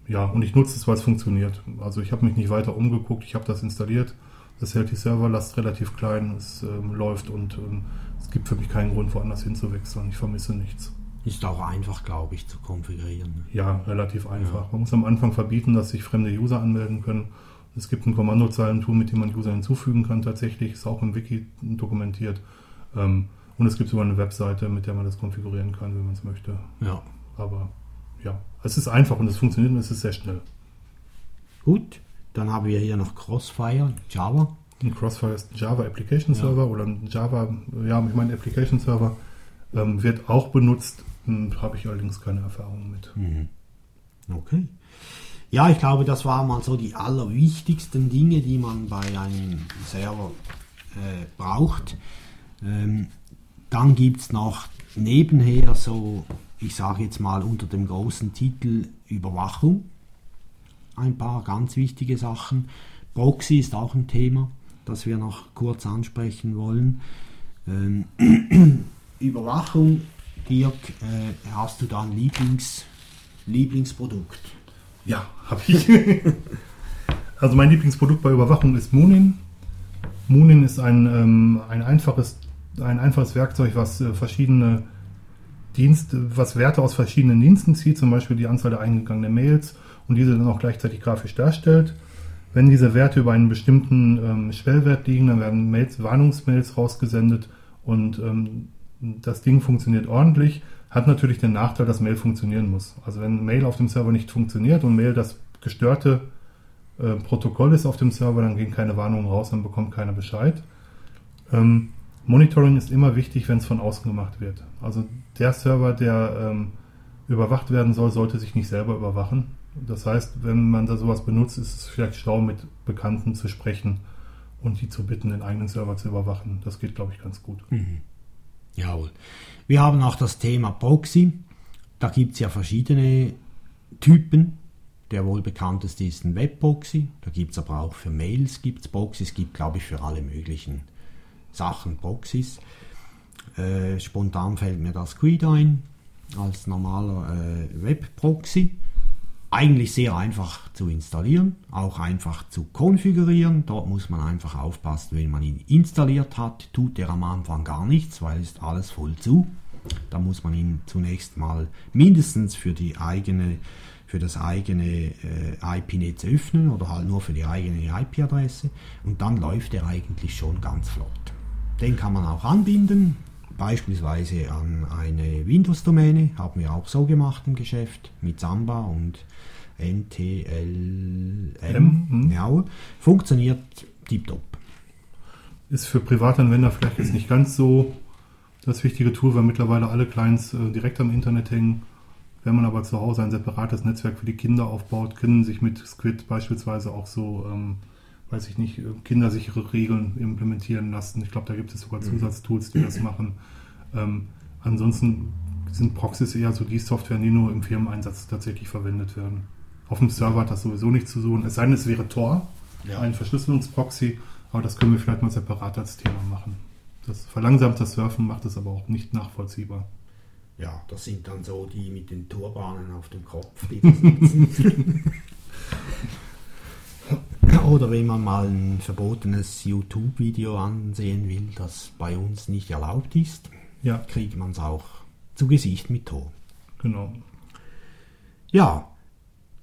ja, und ich nutze es, weil es funktioniert. Also ich habe mich nicht weiter umgeguckt, ich habe das installiert. Das hält die Serverlast relativ klein, es ähm, läuft und ähm, es gibt für mich keinen Grund, woanders hinzuwechseln. Ich vermisse nichts. Ist auch einfach, glaube ich, zu konfigurieren. Ja, relativ einfach. Ja. Man muss am Anfang verbieten, dass sich fremde User anmelden können. Es gibt ein Kommandozeilentool, mit dem man User hinzufügen kann tatsächlich. Ist auch im Wiki dokumentiert. Ähm, und es gibt sogar eine Webseite, mit der man das konfigurieren kann, wenn man es möchte. Ja. Aber ja, es ist einfach und es funktioniert und es ist sehr schnell. Gut, dann haben wir hier noch Crossfire, Java. Ein Crossfire ist ein Java Application Server ja. oder ein Java, ja, ich meine Application Server ähm, wird auch benutzt, hm, habe ich allerdings keine Erfahrung mit. Mhm. Okay. Ja, ich glaube, das waren mal so die allerwichtigsten Dinge, die man bei einem Server äh, braucht. Ähm, dann gibt es noch nebenher so, ich sage jetzt mal unter dem großen Titel Überwachung, ein paar ganz wichtige Sachen. Proxy ist auch ein Thema, das wir noch kurz ansprechen wollen. Ähm, *clears throat* Überwachung, Dirk, äh, hast du da ein Lieblings, Lieblingsprodukt? Ja, habe ich. *laughs* also mein Lieblingsprodukt bei Überwachung ist Moonin. Moonin ist ein, ähm, ein, einfaches, ein einfaches Werkzeug, was äh, verschiedene Dienste, was Werte aus verschiedenen Diensten zieht, zum Beispiel die Anzahl der eingegangenen Mails und diese dann auch gleichzeitig grafisch darstellt. Wenn diese Werte über einen bestimmten ähm, Schwellwert liegen, dann werden Mails, Warnungsmails rausgesendet und ähm, das Ding funktioniert ordentlich, hat natürlich den Nachteil, dass Mail funktionieren muss. Also wenn Mail auf dem Server nicht funktioniert und Mail das gestörte äh, Protokoll ist auf dem Server, dann gehen keine Warnungen raus, dann bekommt keiner Bescheid. Ähm, Monitoring ist immer wichtig, wenn es von außen gemacht wird. Also der Server, der ähm, überwacht werden soll, sollte sich nicht selber überwachen. Das heißt, wenn man da sowas benutzt, ist es vielleicht schlau, mit Bekannten zu sprechen und die zu bitten, den eigenen Server zu überwachen. Das geht, glaube ich, ganz gut. Mhm. Jawohl. Wir haben auch das Thema Proxy. Da gibt es ja verschiedene Typen. Der wohl bekannteste ist ein Webproxy. Da gibt es aber auch für Mails gibt's Proxys. Es gibt, glaube ich, für alle möglichen Sachen Proxys. Äh, spontan fällt mir das Quid ein als normaler äh, Webproxy eigentlich sehr einfach zu installieren, auch einfach zu konfigurieren. Dort muss man einfach aufpassen, wenn man ihn installiert hat, tut er am Anfang gar nichts, weil ist alles voll zu. Da muss man ihn zunächst mal mindestens für die eigene für das eigene äh, IP-Netz öffnen oder halt nur für die eigene IP-Adresse und dann läuft er eigentlich schon ganz flott. Den kann man auch anbinden, beispielsweise an eine Windows-Domäne, haben wir auch so gemacht im Geschäft mit Samba und NTLM. Mhm. Ja, funktioniert tiptop. Ist für Privatanwender vielleicht jetzt nicht ganz so das wichtige Tool, weil mittlerweile alle Clients äh, direkt am Internet hängen. Wenn man aber zu Hause ein separates Netzwerk für die Kinder aufbaut, können sich mit Squid beispielsweise auch so, ähm, weiß ich nicht, äh, kindersichere Regeln implementieren lassen. Ich glaube, da gibt es sogar mhm. Zusatztools, die das machen. Ähm, ansonsten sind Proxys eher so die Software, die nur im Firmeneinsatz tatsächlich verwendet werden. Auf dem Server hat das sowieso nichts zu tun. Es sei denn, es wäre Tor, ja. ein Verschlüsselungsproxy, aber das können wir vielleicht mal separat als Thema machen. Das verlangsamt das Surfen, macht es aber auch nicht nachvollziehbar. Ja, das sind dann so die mit den Turbahnen auf dem Kopf, die das nutzen. *laughs* Oder wenn man mal ein verbotenes YouTube-Video ansehen will, das bei uns nicht erlaubt ist, ja. kriegt man es auch zu Gesicht mit Ton. Genau. Ja,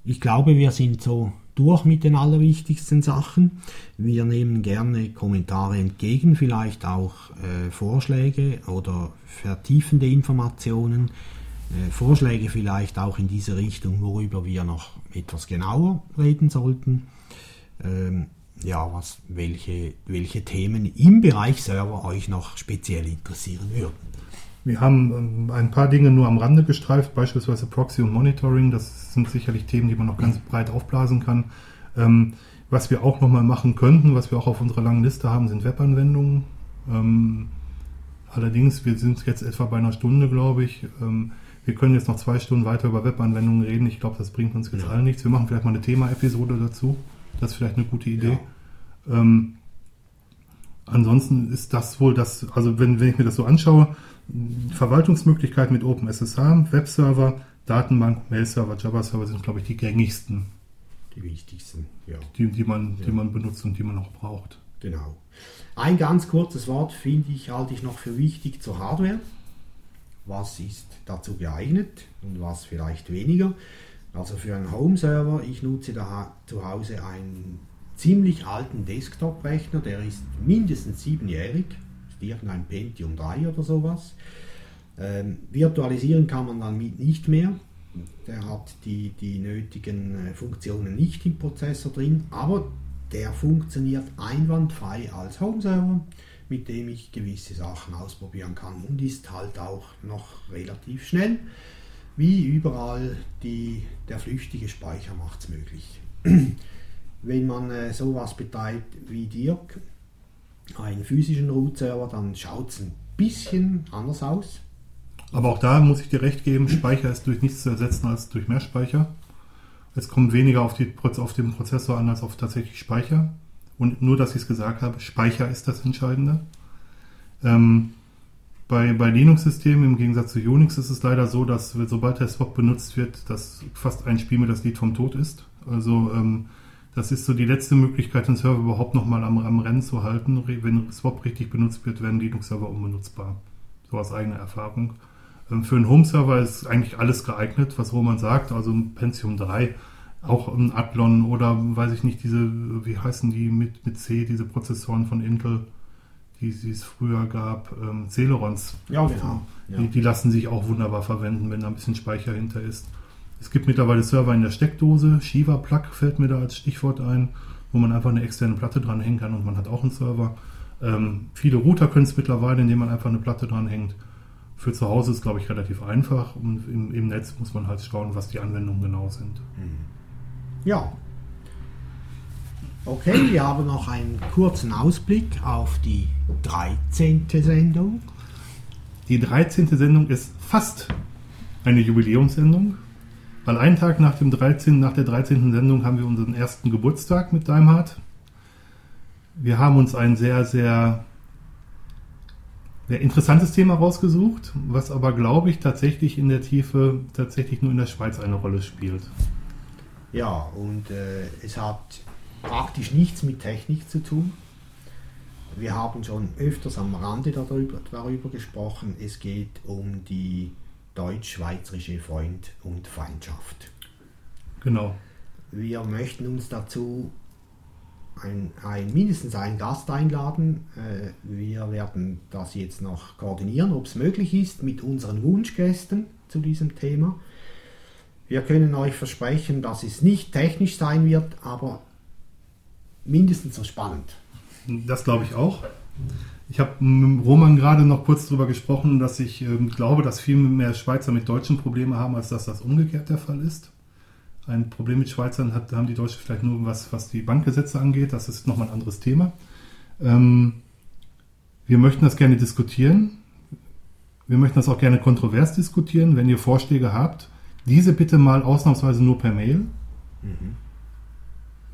ich glaube, wir sind so durch mit den allerwichtigsten Sachen. Wir nehmen gerne Kommentare entgegen, vielleicht auch äh, Vorschläge oder vertiefende Informationen, äh, Vorschläge vielleicht auch in diese Richtung, worüber wir noch etwas genauer reden sollten. Ähm, ja, was, welche, welche Themen im Bereich Server euch noch speziell interessieren würden. Wir haben ähm, ein paar Dinge nur am Rande gestreift, beispielsweise Proxy und Monitoring. Das sind sicherlich Themen, die man noch ganz breit aufblasen kann. Ähm, was wir auch nochmal machen könnten, was wir auch auf unserer langen Liste haben, sind Webanwendungen. Ähm, allerdings, wir sind jetzt etwa bei einer Stunde, glaube ich. Wir können jetzt noch zwei Stunden weiter über Webanwendungen reden. Ich glaube, das bringt uns jetzt Ja. allen nichts. Wir machen vielleicht mal eine Thema-Episode dazu. Das ist vielleicht eine gute Idee. Ja. Ähm, ansonsten ist das wohl das, also wenn, wenn ich mir das so anschaue, Verwaltungsmöglichkeiten mit OpenSSH, Webserver, Datenbank, Mail-Server, Java-Server sind, glaube ich, die gängigsten, Die wichtigsten, ja. die, die, man, die Ja. man benutzt und die man auch braucht. Genau. Ein ganz kurzes Wort finde ich, halte ich noch für wichtig zur Hardware. Was ist dazu geeignet und was vielleicht weniger? Also für einen Home-Server, ich nutze da zu Hause einen ziemlich alten Desktop-Rechner, der ist mindestens siebenjährig, irgendein Pentium 3 oder sowas. Ähm, virtualisieren kann man dann nicht mehr. Der hat die, die nötigen äh, Funktionen nicht im Prozessor drin, aber der funktioniert einwandfrei als Home-Server, mit dem ich gewisse Sachen ausprobieren kann und ist halt auch noch relativ schnell. Wie überall, die, der flüchtige Speicher macht es möglich. *clears throat* Wenn man äh, sowas betreibt wie Dirk, einen physischen Root-Server, dann schaut es ein bisschen anders aus. Aber auch da muss ich dir recht geben, Speicher ist durch nichts zu ersetzen als durch mehr Speicher. Es kommt weniger auf, die, auf den Prozessor an als auf tatsächlich Speicher. Und nur, dass ich es gesagt habe, Speicher ist das Entscheidende. Ähm, bei, bei Linux-Systemen im Gegensatz zu Unix ist es leider so, dass sobald der Swap benutzt wird, dass fast ein Spiel mir das Lied vom Tod ist. Also ähm, das ist so die letzte Möglichkeit, den Server überhaupt nochmal am, am Rennen zu halten. Wenn Swap richtig benutzt wird, werden Linux-Server unbenutzbar. So aus eigener Erfahrung. Ähm, Für einen Home-Server ist eigentlich alles geeignet, was Roman sagt. Also ein Pentium 3, auch ein Athlon oder weiß ich nicht, diese, wie heißen die mit, mit C, diese Prozessoren von Intel, die, die es früher gab, ähm, Celerons. Ja, genau. Die, die lassen sich auch wunderbar verwenden, wenn da ein bisschen Speicher hinter ist. Es gibt mittlerweile Server in der Steckdose, Shiva Plug fällt mir da als Stichwort ein, wo man einfach eine externe Platte dranhängen kann und man hat auch einen Server. Ähm, viele Router können es mittlerweile, indem man einfach eine Platte dranhängt. Für zu Hause ist, glaube ich, relativ einfach und im, im Netz muss man halt schauen, was die Anwendungen genau sind. Ja. Okay, wir haben noch einen kurzen Ausblick auf die 13. Sendung. Die 13. Sendung ist fast eine Jubiläumssendung, weil einen Tag nach, dem 13., nach der 13. Sendung haben wir unseren ersten Geburtstag mit Daimhardt. Wir haben uns ein sehr, sehr, sehr interessantes Thema rausgesucht, was aber, glaube ich, tatsächlich in der Tiefe tatsächlich nur in der Schweiz eine Rolle spielt. Ja, und äh, es hat praktisch nichts mit Technik zu tun. Wir haben schon öfters am Rande darüber, darüber gesprochen. Es geht um die deutsch-schweizerische Freund- und Feindschaft. Genau. Wir möchten uns dazu ein, ein, mindestens einen Gast einladen. Äh, Wir werden das jetzt noch koordinieren, ob es möglich ist, mit unseren Wunschgästen zu diesem Thema. Wir können euch versprechen, dass es nicht technisch sein wird, aber mindestens so spannend. Das glaube ich auch. Ich habe mit Roman gerade noch kurz darüber gesprochen, dass ich ähm, glaube, dass viel mehr Schweizer mit Deutschen Probleme haben, als dass das umgekehrt der Fall ist. Ein Problem mit Schweizern hat, haben die Deutschen vielleicht nur, was, was die Bankgesetze angeht. Das ist nochmal ein anderes Thema. Ähm, wir möchten das gerne diskutieren. Wir möchten das auch gerne kontrovers diskutieren. Wenn ihr Vorschläge habt, diese bitte mal ausnahmsweise nur per Mail.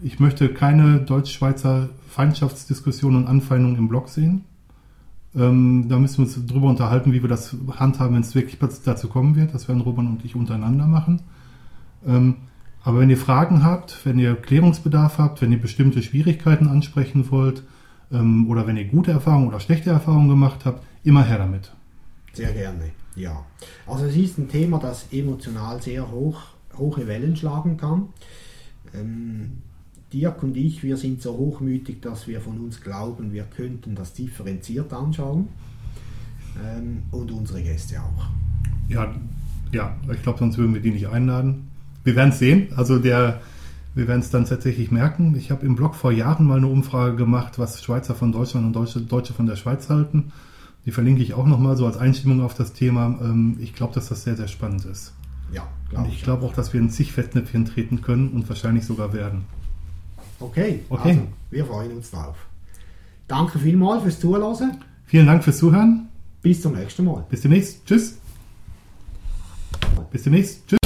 Ich möchte keine deutsch-schweizer Feindschaftsdiskussion und Anfeindungen im Blog sehen. Ähm, da müssen wir uns drüber unterhalten, wie wir das handhaben, wenn es wirklich dazu kommen wird. Das werden Robert und ich untereinander machen. Ähm, aber wenn ihr Fragen habt, wenn ihr Klärungsbedarf habt, wenn ihr bestimmte Schwierigkeiten ansprechen wollt ähm, oder wenn ihr gute Erfahrungen oder schlechte Erfahrungen gemacht habt, immer her damit. Sehr gerne, ja. Also es ist ein Thema, das emotional sehr hoch, hohe Wellen schlagen kann. Ähm, Dirk und ich, wir sind so hochmütig, dass wir von uns glauben, wir könnten das differenziert anschauen. Ähm, und unsere Gäste auch. Ja, ja, ich glaube, sonst würden wir die nicht einladen. Wir werden es sehen. Also der, wir werden es dann tatsächlich merken. Ich habe im Blog vor Jahren mal eine Umfrage gemacht, was Schweizer von Deutschland und Deutsche, Deutsche von der Schweiz halten. Die verlinke ich auch nochmal so als Einstimmung auf das Thema. Ähm, ich glaube, dass das sehr, sehr spannend ist. Ja, Und glaube ich glaube auch, dass wir in zig Fettnäpfchen treten können und wahrscheinlich sogar werden. Okay, Okay. Also, wir freuen uns drauf. Danke vielmals fürs Zuhören. Vielen Dank fürs Zuhören. Bis zum nächsten Mal. Bis demnächst. Tschüss. Bis demnächst. Tschüss.